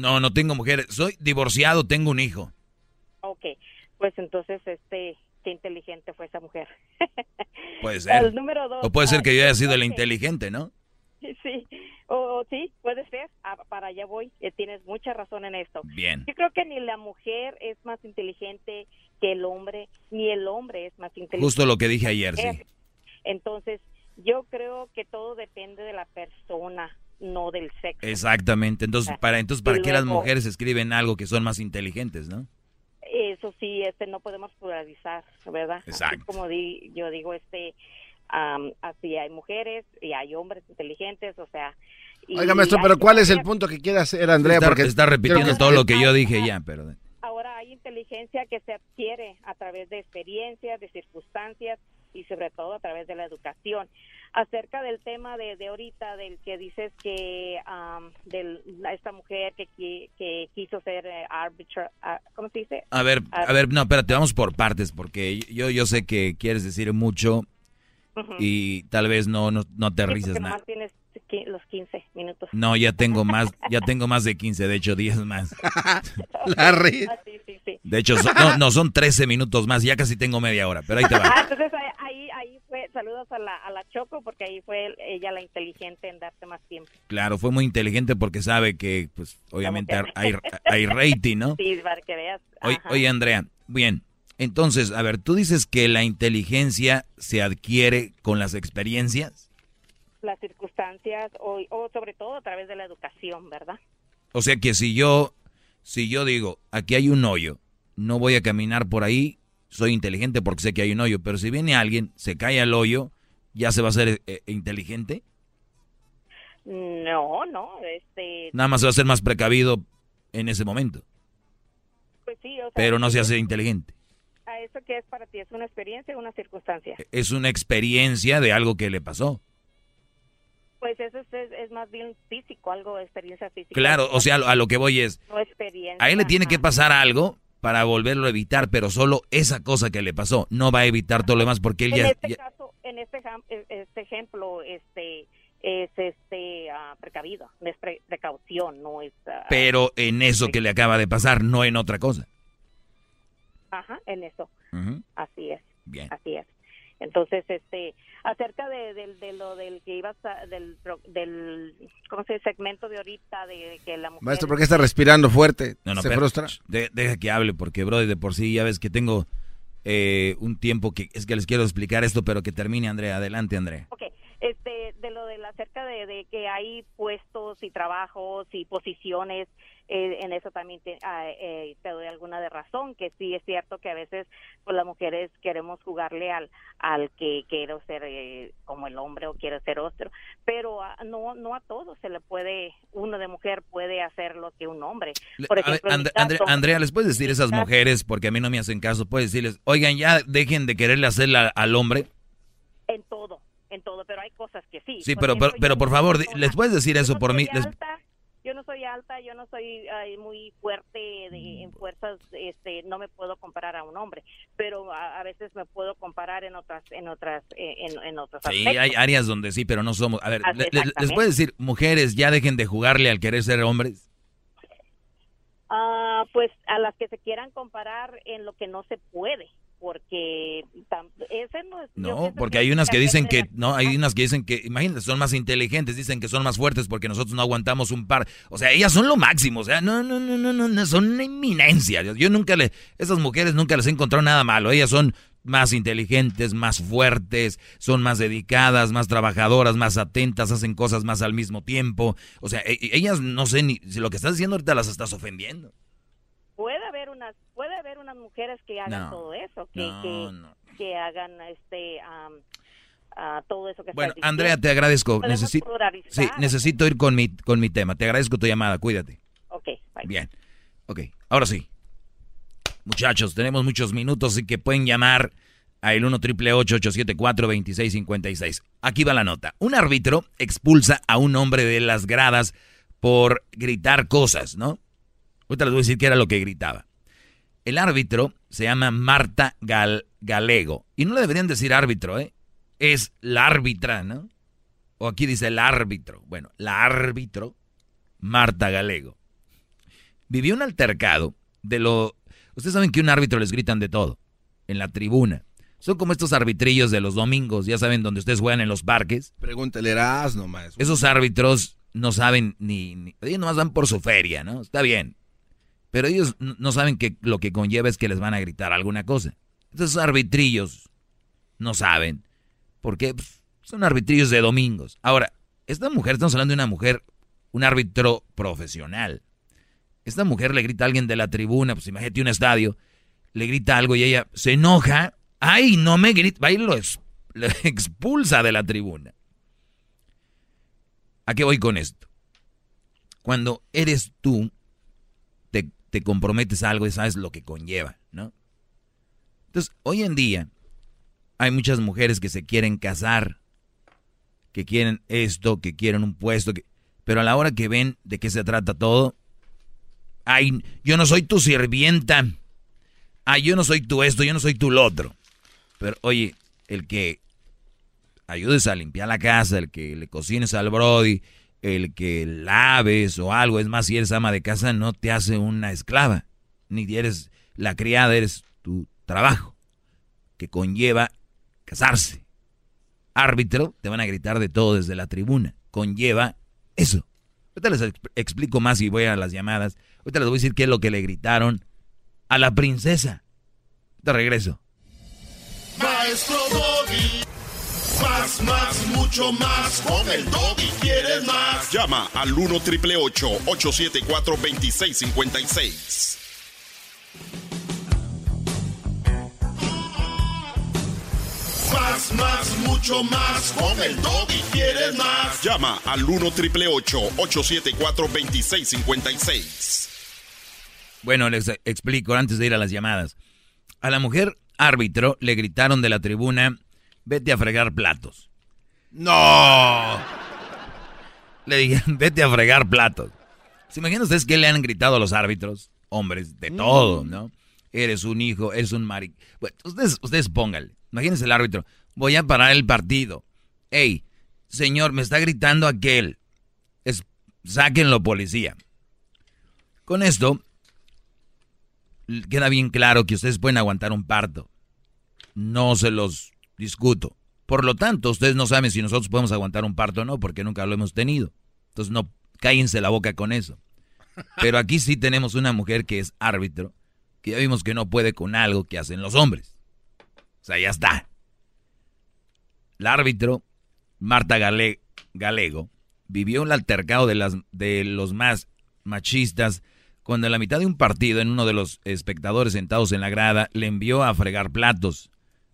No, no tengo mujer, soy divorciado, tengo un hijo. Ok, pues entonces, este, qué inteligente fue esa mujer. Puede ser. El número dos, o puede ser que yo haya sido ah, el inteligente, ¿no? Sí, o sí, puede ser. Ah, para allá voy. Eh, tienes mucha razón en esto. Bien. Yo creo que ni la mujer es más inteligente que el hombre, ni el hombre es más inteligente. Justo lo que dije ayer, sí. Entonces, yo creo que todo depende de la persona, no del sexo. Exactamente. Entonces, para entonces para qué las mujeres escriben algo que son más inteligentes, ¿no? Eso sí, este no podemos polarizar, ¿verdad? Exacto. como di, yo digo, este así hay mujeres y hay hombres inteligentes, o sea, Oiga, maestro, pero ¿cuál es el punto que quiere hacer Andrea? Porque está repitiendo todo lo que yo dije ya, pero ahora hay inteligencia que se adquiere a través de experiencias, de circunstancias y sobre todo a través de la educación. Acerca del tema de, de ahorita, del que dices que de esta mujer que, que quiso ser eh, árbitro, ah, ¿cómo se dice? A ver, a ver, no, espérate, vamos por partes, porque yo, yo sé que quieres decir mucho y tal vez no, no, no te sí, nada. tienes los 15 minutos. No, ya tengo más, ya tengo más de 15, de hecho 10 más. La. Ah, sí, sí, de hecho, no, no, son 13 minutos más, ya casi tengo media hora, pero ahí te va. Ah, entonces ahí, ahí fue, saludos a la, a la Choco, porque ahí fue ella la inteligente en darte más tiempo. Claro, fue muy inteligente porque sabe que, pues, obviamente hay, hay rating, ¿no? Sí, para que veas. Oye, oye, Andrea, bien, entonces, a ver, tú dices que la inteligencia se adquiere con las experiencias. Las circunstancias o, sobre todo a través de la educación, ¿verdad? O sea que si yo, si yo digo, aquí hay un hoyo, no voy a caminar por ahí, soy inteligente porque sé que hay un hoyo, pero si viene alguien, se cae al hoyo, ¿ya se va a ser eh, inteligente? No, no, este... Nada más se va a ser más precavido en ese momento. Pues sí, o sea, pero no se hace inteligente eso qué es para ti? ¿Es una experiencia o una circunstancia? Es una experiencia de algo que le pasó. Pues eso es, más bien físico, algo de experiencia física. Claro, o sea, a lo que voy es... No experiencia. A él le tiene que pasar algo para volverlo a evitar, pero solo esa cosa que le pasó no va a evitar todo lo demás porque él en ya... Este Caso, en este, e, este ejemplo, este es este uh, precavido, es precaución, no es... Ah, pero en eso que le acaba de pasar, no en otra cosa. Ajá, en eso. Así es. Bien. Así es. Entonces, este, acerca de, lo del que ibas del, del, ¿cómo se dice? Segmento de ahorita de que la mujer... Maestro, ¿por qué está respirando fuerte? No, no, ¿Se frustra? deja que hable, porque, bro, de por sí ya ves que tengo eh, un tiempo que es que les quiero explicar esto, pero que termine, Andrea. Adelante, Andrea. Ok, este, de lo de la, acerca de, de que hay puestos y trabajos y posiciones eh, en eso también ah, eh, te, doy alguna de razón, que sí es cierto que a veces pues las mujeres queremos jugarle al, al que quiero ser eh, como el hombre o quiero ser otro, pero no, no a todos se le puede, uno de mujer puede hacer lo que un hombre. Por ejemplo, Andrea, ¿les puedes decir a esas mujeres, porque a mí no me hacen caso, puedes decirles, oigan, ya dejen de quererle hacerla al hombre? En todo, en todo, pero hay cosas que sí. Sí, pero, pero, por favor, ¿les puedes decir eso por mí? yo no soy alta, yo no soy muy fuerte en fuerzas, este, no me puedo comparar a un hombre, pero a, veces me puedo comparar en otras, en otras, eh, en, en otros Sí, hay áreas donde sí, pero no somos. A ver, ¿les puedes decir, mujeres, ya dejen de jugarle al querer ser hombres? Ah, pues a las que se quieran comparar en lo que no se puede. Porque ese no es... No, porque hay unas que dicen que, no, hay unas que dicen que, imagínate, son más inteligentes, dicen que son más fuertes porque nosotros no aguantamos un par. O sea, ellas son lo máximo, o sea, no, no, no, no, no, no, son una eminencia. Yo nunca le, esas mujeres nunca les he encontrado nada malo. Ellas son más inteligentes, más fuertes, son más dedicadas, más trabajadoras, más atentas, hacen cosas más al mismo tiempo. O sea, e- e- ellas no sé ni, si lo que estás diciendo ahorita las estás ofendiendo. Puede haber unas puede haber unas mujeres que hagan No, todo eso que no, que, que hagan este ah, todo eso que Bueno, Andrea, te agradezco. Necesito, sí, necesito ir con mi, con mi tema. Te agradezco tu llamada, cuídate. Ok, bye. Bien. Ok, ahora sí. Muchachos, tenemos muchos minutos y que pueden llamar a el 1 triple 874 2656 Aquí va la nota. Un árbitro expulsa a un hombre de las gradas por gritar cosas, ¿no? Ahorita les voy a decir qué era lo que gritaba. El árbitro se llama Marta Gal- Galego. Y no le deberían decir árbitro, ¿eh? Es la árbitra, ¿no? O aquí dice el árbitro. Bueno, la árbitro, Marta Galego. Vivió un altercado de lo... Ustedes saben que un árbitro les gritan de todo, en la tribuna. Son como estos arbitrillos de los domingos, ya saben, donde ustedes juegan en los parques. Pregúntale, eras nomás. Esos árbitros no saben ni, ni- Ellos nomás van por su feria, ¿no? Está bien. Pero ellos no saben que lo que conlleva es que les van a gritar alguna cosa. Esos arbitrillos no saben. Porque pues, son arbitrillos de domingos. Ahora, esta mujer, estamos hablando de una mujer, un árbitro profesional. Esta mujer le grita a alguien de la tribuna, pues imagínate un estadio, le grita algo y ella se enoja. ¡Ay, no me grita! Va y lo expulsa de la tribuna. ¿A qué voy con esto? Cuando eres tú, te, te comprometes a algo y sabes lo que conlleva, ¿no? Entonces, hoy en día, hay muchas mujeres que se quieren casar, que quieren esto, que quieren un puesto, que- pero a la hora que ven de qué se trata todo, ay, yo no soy tu sirvienta, ay, yo no soy tu esto, yo no soy tu lo otro. Pero oye, el que ayudes a limpiar la casa, el que le cocines al brody, el que laves o algo, es más, si eres ama de casa, no te hace una esclava, ni eres la criada, eres tu trabajo, que conlleva casarse. Árbitro, te van a gritar de todo desde la tribuna, conlleva eso. Ahorita les exp- explico más y voy a las llamadas. Ahorita les voy a decir qué es lo que le gritaron a la princesa. Te regreso. Maestro Doggy. Más, más, mucho más. Con el Doggy quieres más. Llama al 1 triple 874 2656. Más, más, mucho más. Con el Doggy quieres más. Llama al 1 triple 874 2656. Bueno, les explico antes de ir a las llamadas. A la mujer árbitro le gritaron de la tribuna, vete a fregar platos. No. Le dijeron, vete a fregar platos. ¿Se imaginan ustedes qué le han gritado a los árbitros? Hombres, de todo, ¿no? Eres un hijo, eres un maric... Bueno, ustedes, ustedes pónganle. Imagínense el árbitro. Voy a parar el partido. Ey, señor, me está gritando aquel. Es, sáquenlo, policía. Con esto, queda bien claro que ustedes pueden aguantar un parto. No se los discuto. Por lo tanto, ustedes no saben si nosotros podemos aguantar un parto o no, porque nunca lo hemos tenido. Entonces, no, cállense la boca con eso. Pero aquí sí tenemos una mujer que es árbitro, que ya vimos que no puede con algo que hacen los hombres. O sea, ya está. El árbitro, Marta Gale- Galego, vivió un altercado de los más machistas cuando en la mitad de un partido, en uno de los espectadores sentados en la grada, le envió a fregar platos.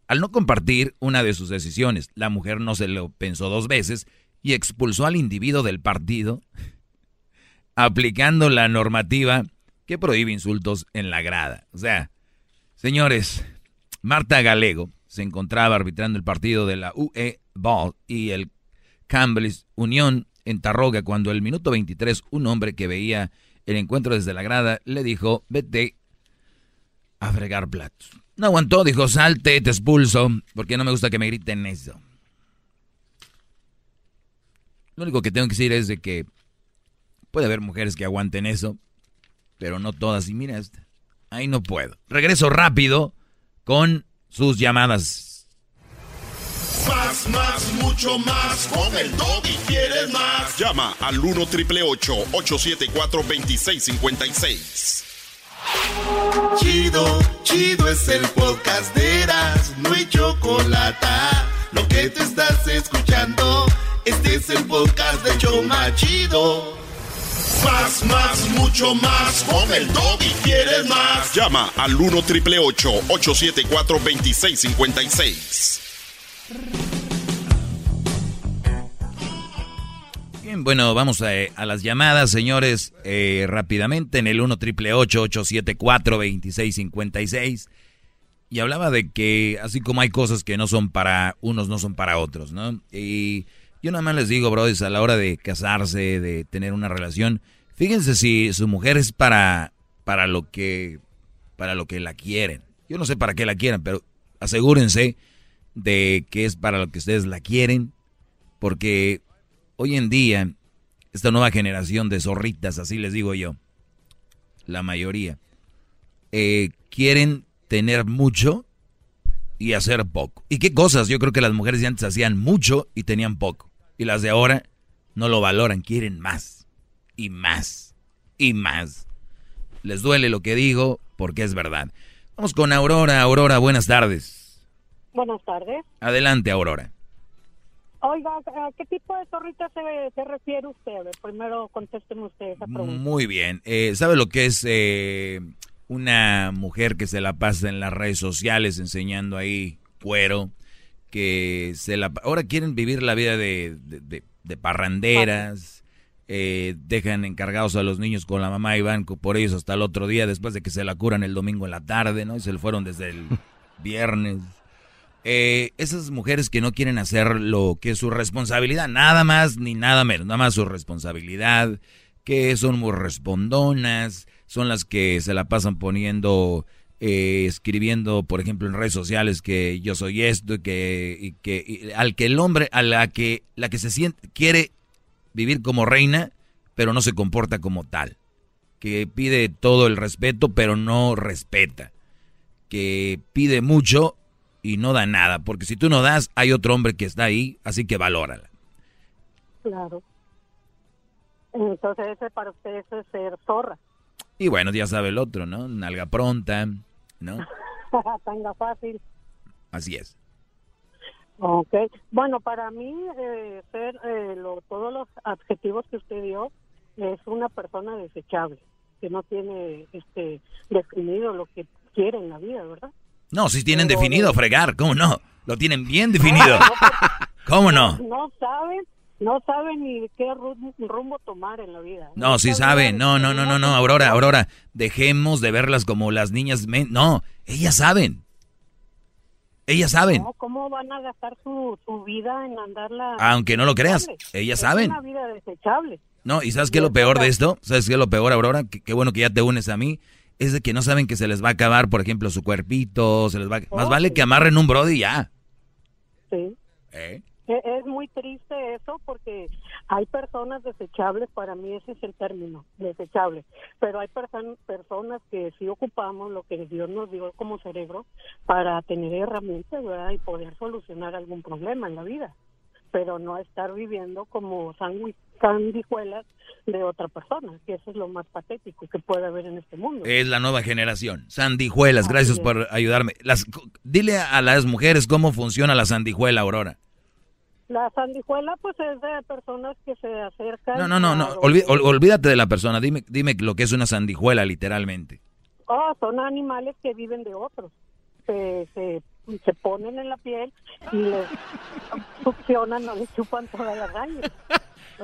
Al no compartir una de sus decisiones, la mujer no se lo pensó dos veces y expulsó al individuo del partido, aplicando la normativa que prohíbe insultos en la grada. O sea, señores, Marta Galego se encontraba arbitrando el partido de la UE Ball y el Campbell's Unión en Tarroga cuando el minuto 23 un hombre que veía el encuentro desde la grada le dijo, vete a fregar platos. No aguantó, dijo, salte, te expulso, porque no me gusta que me griten eso. Lo único que tengo que decir es de que puede haber mujeres que aguanten eso, pero no todas. Y mira ahí no puedo. Regreso rápido con sus llamadas. Más, más, mucho más. Con el y quieres más. Llama al 1 triple 874 2656. Chido, chido es el podcast de Eras. No hay chocolate. Lo que te estás escuchando. Este es el podcast de Choma Chido. Más, más, mucho más. Con el y quieres más. Llama al 1 triple 874 2656. Bueno, vamos a, a las llamadas, señores, eh, rápidamente en el 1 triple 874 2656 Y hablaba de que así como hay cosas que no son para unos, no son para otros, ¿no? Y yo nada más les digo, brothers, a la hora de casarse, de tener una relación, fíjense si su mujer es para, para lo que, para lo que la quieren. Yo no sé para qué la quieran, pero asegúrense de que es para lo que ustedes la quieren, porque hoy en día, esta nueva generación de zorritas, así les digo yo, la mayoría, eh, quieren tener mucho y hacer poco. ¿Y qué cosas? Yo creo que las mujeres de antes hacían mucho y tenían poco. Y las de ahora no lo valoran, quieren más y más y más. Les duele lo que digo porque es verdad. Vamos con Aurora. Aurora, buenas tardes. Buenas tardes. Adelante, Aurora. Oiga, ¿a qué tipo de zorrita se, se refiere usted? Primero contésteme usted esa pregunta. Muy bien. Eh, ¿Sabe lo que es eh, una mujer que se la pasa en las redes sociales enseñando ahí cuero? Que se la... Ahora quieren vivir la vida de, de, de- de parranderas. eh, dejan encargados a los niños con la mamá y van por ellos hasta el otro día después de que se la curan el domingo en la tarde, ¿no? Y se le fueron desde el viernes. Eh, esas mujeres que no quieren hacer lo que es su responsabilidad, nada más ni nada menos, nada más su responsabilidad, que son muy respondonas, son las que se la pasan poniendo, eh, escribiendo, por ejemplo, en redes sociales que yo soy esto y que, y que al que el hombre, a la que la que se siente quiere vivir como reina, pero no se comporta como tal, que pide todo el respeto, pero no respeta, que pide mucho y no da nada, porque si tú no das, hay otro hombre que está ahí, así que valórala. Claro. Entonces, ese para usted eso es ser zorra. Y bueno, ya sabe el otro, ¿no? Nalga pronta, ¿no? Tanga fácil. Así es. Ok. Bueno, para mí, eh, ser eh, lo- todos los adjetivos que usted dio es una persona desechable, que no tiene este definido lo que quiere en la vida, ¿verdad? No, si tienen definido fregar, ¿cómo no? Lo tienen bien definido. ¿Cómo no? No saben, no saben ni qué rum- rumbo tomar en la vida. No, sí saben. No, no, no, no, no, Aurora, Aurora. Dejemos de verlas como las niñas. No, ellas saben. Ellas saben. No, ¿Cómo van a gastar su, su vida en andarla? Aunque no lo creas, ellas Es saben. una vida desechable. No, y ¿sabes qué es lo peor de esto? ¿Sabes qué es lo peor, Aurora? Qué, qué bueno que ya te unes a mí. Es de que no saben que se les va a acabar, por ejemplo, su cuerpito, se les va a... Más Oh, vale sí. que amarren un brody y ya. Sí. ¿Eh? E- Es muy triste eso porque hay personas desechables, para mí ese es el término, desechables, pero hay perso- personas que sí ocupamos lo que Dios nos dio como cerebro para tener herramientas ¿verdad? y poder solucionar algún problema en la vida, pero no estar viviendo como sandijuelas de otra persona, que eso es lo más patético que puede haber en este mundo. Es la nueva generación. Sandijuelas, gracias por ayudarme. Las, dile a las mujeres cómo funciona la sandijuela, Aurora. La sandijuela pues es de personas que se acercan. No, no, no, no. olví- ol- olvídate de la persona. Dime, dime lo que es una sandijuela, literalmente. Oh, son animales que viven de otros. Se, se, se ponen en la piel y les succionan o les chupan todas las raíces.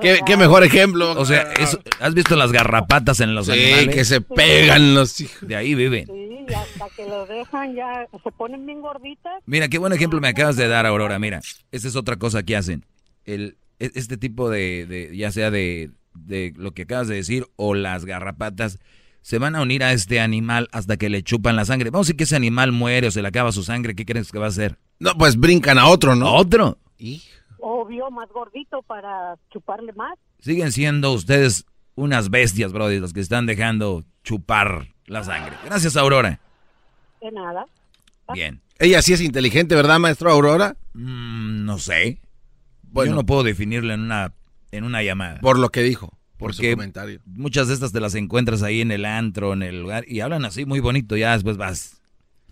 ¿Qué, qué mejor ejemplo? O sea, eso- ¿has visto las garrapatas en los Sí, animales? que se pegan los hijos. De ahí viven. Sí, y hasta que los dejan ya, se ponen bien gorditas. Mira, qué buen ejemplo me acabas de dar, Aurora. Mira, esta es otra cosa que hacen. El, e- este tipo de, de- ya sea de, de lo que acabas de decir, o las garrapatas, se van a unir a este animal hasta que le chupan la sangre. Vamos a decir que ese animal muere o se le acaba su sangre, ¿qué crees que va a hacer? No, pues brincan a otro, ¿no? ¿A otro? Obvio, más gordito para chuparle más. Siguen siendo ustedes unas bestias, brody, los que están dejando chupar la sangre. Gracias, Aurora. De nada. Bien. Ella sí es inteligente, ¿verdad, maestro Aurora? Mm, no sé. Yo no puedo definirla en una, en una llamada. Por lo que dijo, por su Porque comentario. muchas de estas te las encuentras ahí en el antro, en el lugar, y hablan así muy bonito, ya después vas.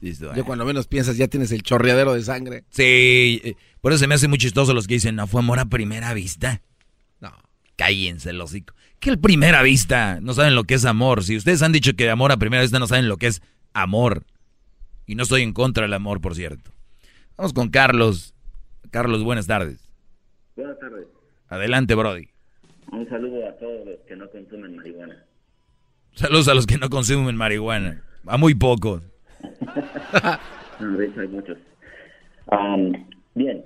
Ya cuando menos piensas ya tienes el chorreadero de sangre. Sí, eh, por eso se me hace muy chistoso los que dicen, no fue amor a primera vista. No. Cállense el hocico. Que el primera vista, no saben lo que es amor. Si ustedes han dicho que amor a primera vista no saben lo que es amor. Y no estoy en contra del amor, por cierto. Vamos con Carlos. Carlos, buenas tardes. Buenas tardes. Adelante, Brody. Un saludo a todos los que no consumen marihuana. Saludos a los que no consumen marihuana. A muy pocos. No, de hecho hay muchos. Um, bien,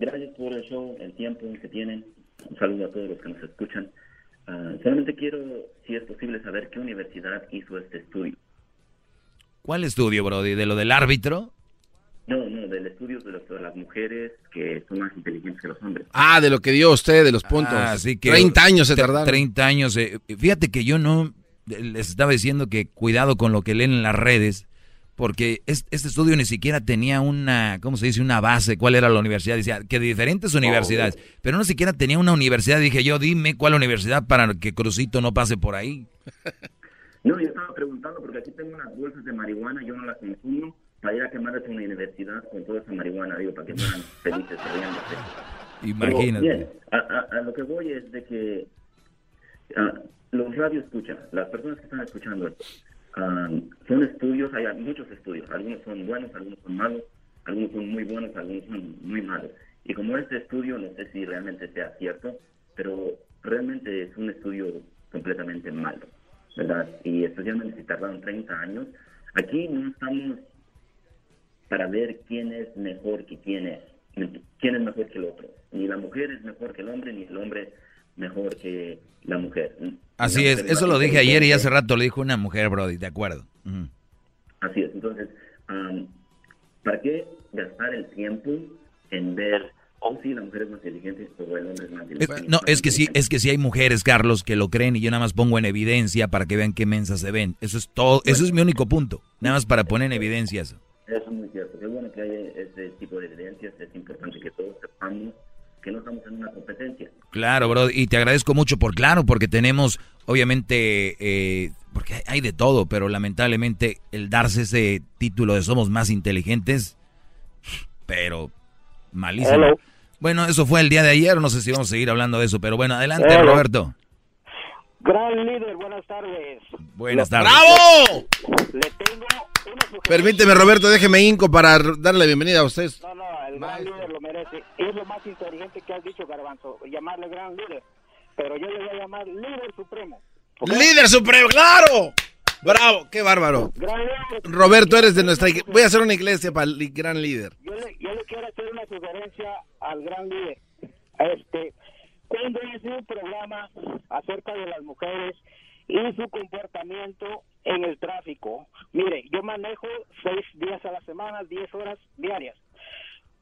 gracias por el show, el tiempo que tienen. Un saludo a todos los que nos escuchan. Ah, solamente quiero, si es posible, saber qué universidad hizo este estudio. ¿Cuál estudio, Brody? ¿De lo del árbitro? No, no, del estudio de, los- de las mujeres que son más inteligentes que los hombres. Ah, de lo que dio usted, de los puntos. Ah, sí que 30 años se tardaron. 30 años. eh, fíjate que yo no les estaba diciendo que cuidado con lo que leen en las redes, porque es- este estudio ni siquiera tenía una, ¿cómo se dice? Una base, cuál era la universidad. Decía que de diferentes universidades, pero no siquiera tenía una universidad. Dije yo, dime cuál universidad para que Crucito no pase por ahí. No, yo estaba preguntando porque aquí tengo unas bolsas de marihuana, yo no las consumo, para ir a quemarlas en una universidad con toda esa marihuana, digo, para que fueran felices riéndose. Pero, Imagínate. bien, a, a- a lo que voy es de que ah, los radios escuchan, las personas que están escuchando esto, ah, son estudios, hay muchos estudios, algunos son buenos, algunos son malos, algunos son muy buenos, algunos son muy malos. Y como este estudio, no sé si realmente sea cierto, pero realmente es un estudio completamente malo, ¿verdad? Y especialmente si tardaron 30 años, aquí no estamos para ver quién es mejor que quién es, quién es mejor que el otro. Ni la mujer es mejor que el hombre, ni el hombre mejor que la mujer. Así La es, mujer eso lo dije ayer y hace rato lo dijo una mujer, Brody, de acuerdo. Así es, entonces, am, ¿para qué gastar el tiempo en ver, oh sí, la mujer es más inteligente o el hombre es más Es- inteligente? no, es que sí, es que sí hay mujeres, Carlos, que lo creen y yo nada más pongo en evidencia para que vean qué mensas se ven. Eso es todo, eso es mi único punto. Nada más para poner en evidencia eso. Eso es muy cierto. Qué bueno que haya este tipo de evidencias. Es importante que todos sepamos que no estamos en una competencia. Claro, bro, y te agradezco mucho por claro, porque tenemos, obviamente, eh, porque hay- de todo, pero lamentablemente el darse ese título de somos más inteligentes, pero malísimo. Hello. Bueno, eso fue el día de ayer, no sé si vamos a seguir hablando de eso, pero bueno, adelante, Hello. Roberto. Gran líder, buenas tardes. Buenas tardes. ¡Bravo! Le tengo una. Permíteme, Roberto, déjeme hinco para darle la bienvenida a usted. No, no, el gran líder lo merece. Es lo más inteligente que has dicho, Garbanzo, llamarle gran líder. Pero yo le voy a llamar líder supremo. ¡Líder supremo! ¡Claro! ¡Bravo! ¡Qué bárbaro! Gran líder. Roberto, eres de nuestra iglesia. Voy a hacer una iglesia para el gran líder. Yo le, yo le quiero hacer una sugerencia al gran líder. Este, cuando hice un programa acerca de las mujeres y su comportamiento en el tráfico. Mire, yo manejo seis días a la semana, diez horas diarias.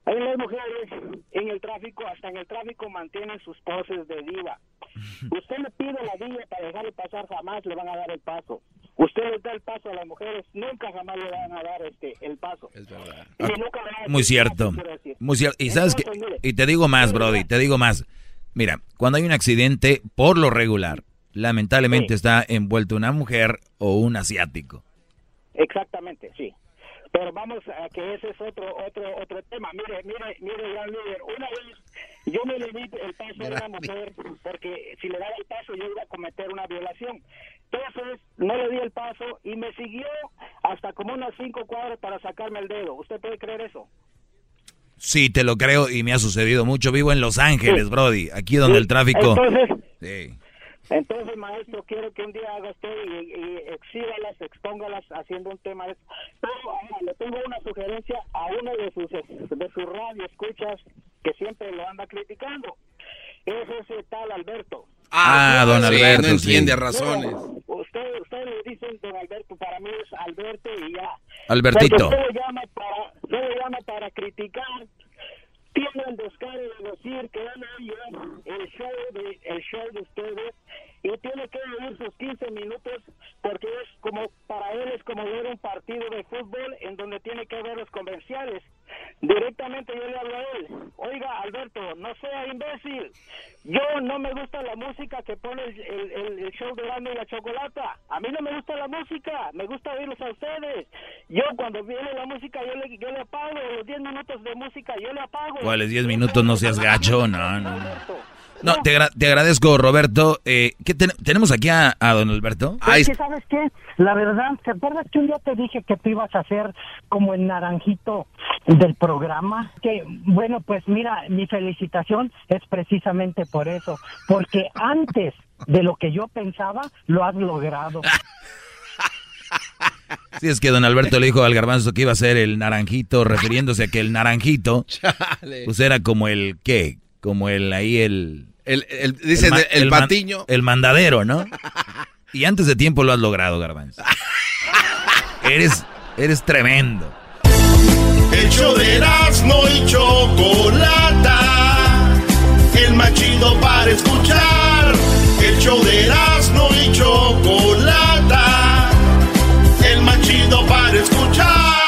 Hay las mujeres en el tráfico, hasta en el tráfico mantienen sus poses de diva. Usted le pide la vía para dejarle pasar, jamás le van a dar el paso. Usted les da el paso a las mujeres, nunca jamás le van a dar este el paso. Es verdad. Muy cierto. Muy cierto. Y sabes que, y te digo más, Brody, te digo más. Mira, cuando hay un accidente, por lo regular, lamentablemente está envuelto una mujer o un asiático. Exactamente, sí. Pero vamos a que ese es otro otro otro tema. Mire, mire, mire, gran líder. Una vez yo me le di el paso a una mujer porque si le daba el paso yo iba a cometer una violación. Entonces no le di el paso y me siguió hasta como unas cinco cuadras para sacarme el dedo. ¿Usted puede creer eso? Sí, te lo creo y me ha sucedido mucho. Vivo en Los Ángeles, Brody, aquí donde el tráfico... Entonces, Sí. Entonces, maestro, quiero que un día haga usted y, y exhíbalas, expóngalas haciendo un tema de eso. Pero ahora, le tengo una sugerencia a uno de sus de sus radio escuchas que siempre lo anda criticando. Es ese tal Alberto. Ah, don sí, Alberto. no entiende sí. razones. Usted, usted le dicen don Alberto, para mí es Alberto y ya. Albertito. Usted lo llama para, usted lo llama para criticar. Tiene el descaro de decir que él oye el show de el show de ustedes y tiene que oír sus 15 minutos porque es como para él es como ver un partido de fútbol en donde tiene que ver los comerciales. Directamente yo le hablo a él. Oiga, Alberto, no sea imbécil. Yo no me gusta la música que pone el, el, el show de Grande y la Chocolata. A mí no me gusta la música, me gusta oírlos a ustedes. Yo cuando viene la música, yo le, yo le apago. Los 10 minutos de música, yo le apago. ¿Cuáles 10 minutos? No seas gacho, no, no. No, te, agra- te agradezco, Roberto. Eh, ¿qué ten- ¿Tenemos aquí a, a don Alberto? Es que, ¿sabes qué? La verdad, ¿te acuerdas que un día te dije que tú ibas a ser como el naranjito del programa? Que, bueno, pues mira, mi felicitación es precisamente por eso, porque antes de lo que yo pensaba, lo has logrado. Sí, es que don Alberto le dijo al garbanzo que iba a ser el naranjito, refiriéndose a que el naranjito, pues era como el, ¿qué? Como el, ahí el... El, el- dice ma- de- el man- patiño. el mandadero, ¿no? Y antes de tiempo lo has logrado, garbanzo. Eres, eres tremendo. El show de Erasmo y Chocolata. El más chido para escuchar. El show de Erasmo y Chocolata. El más chido para escuchar.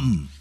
come.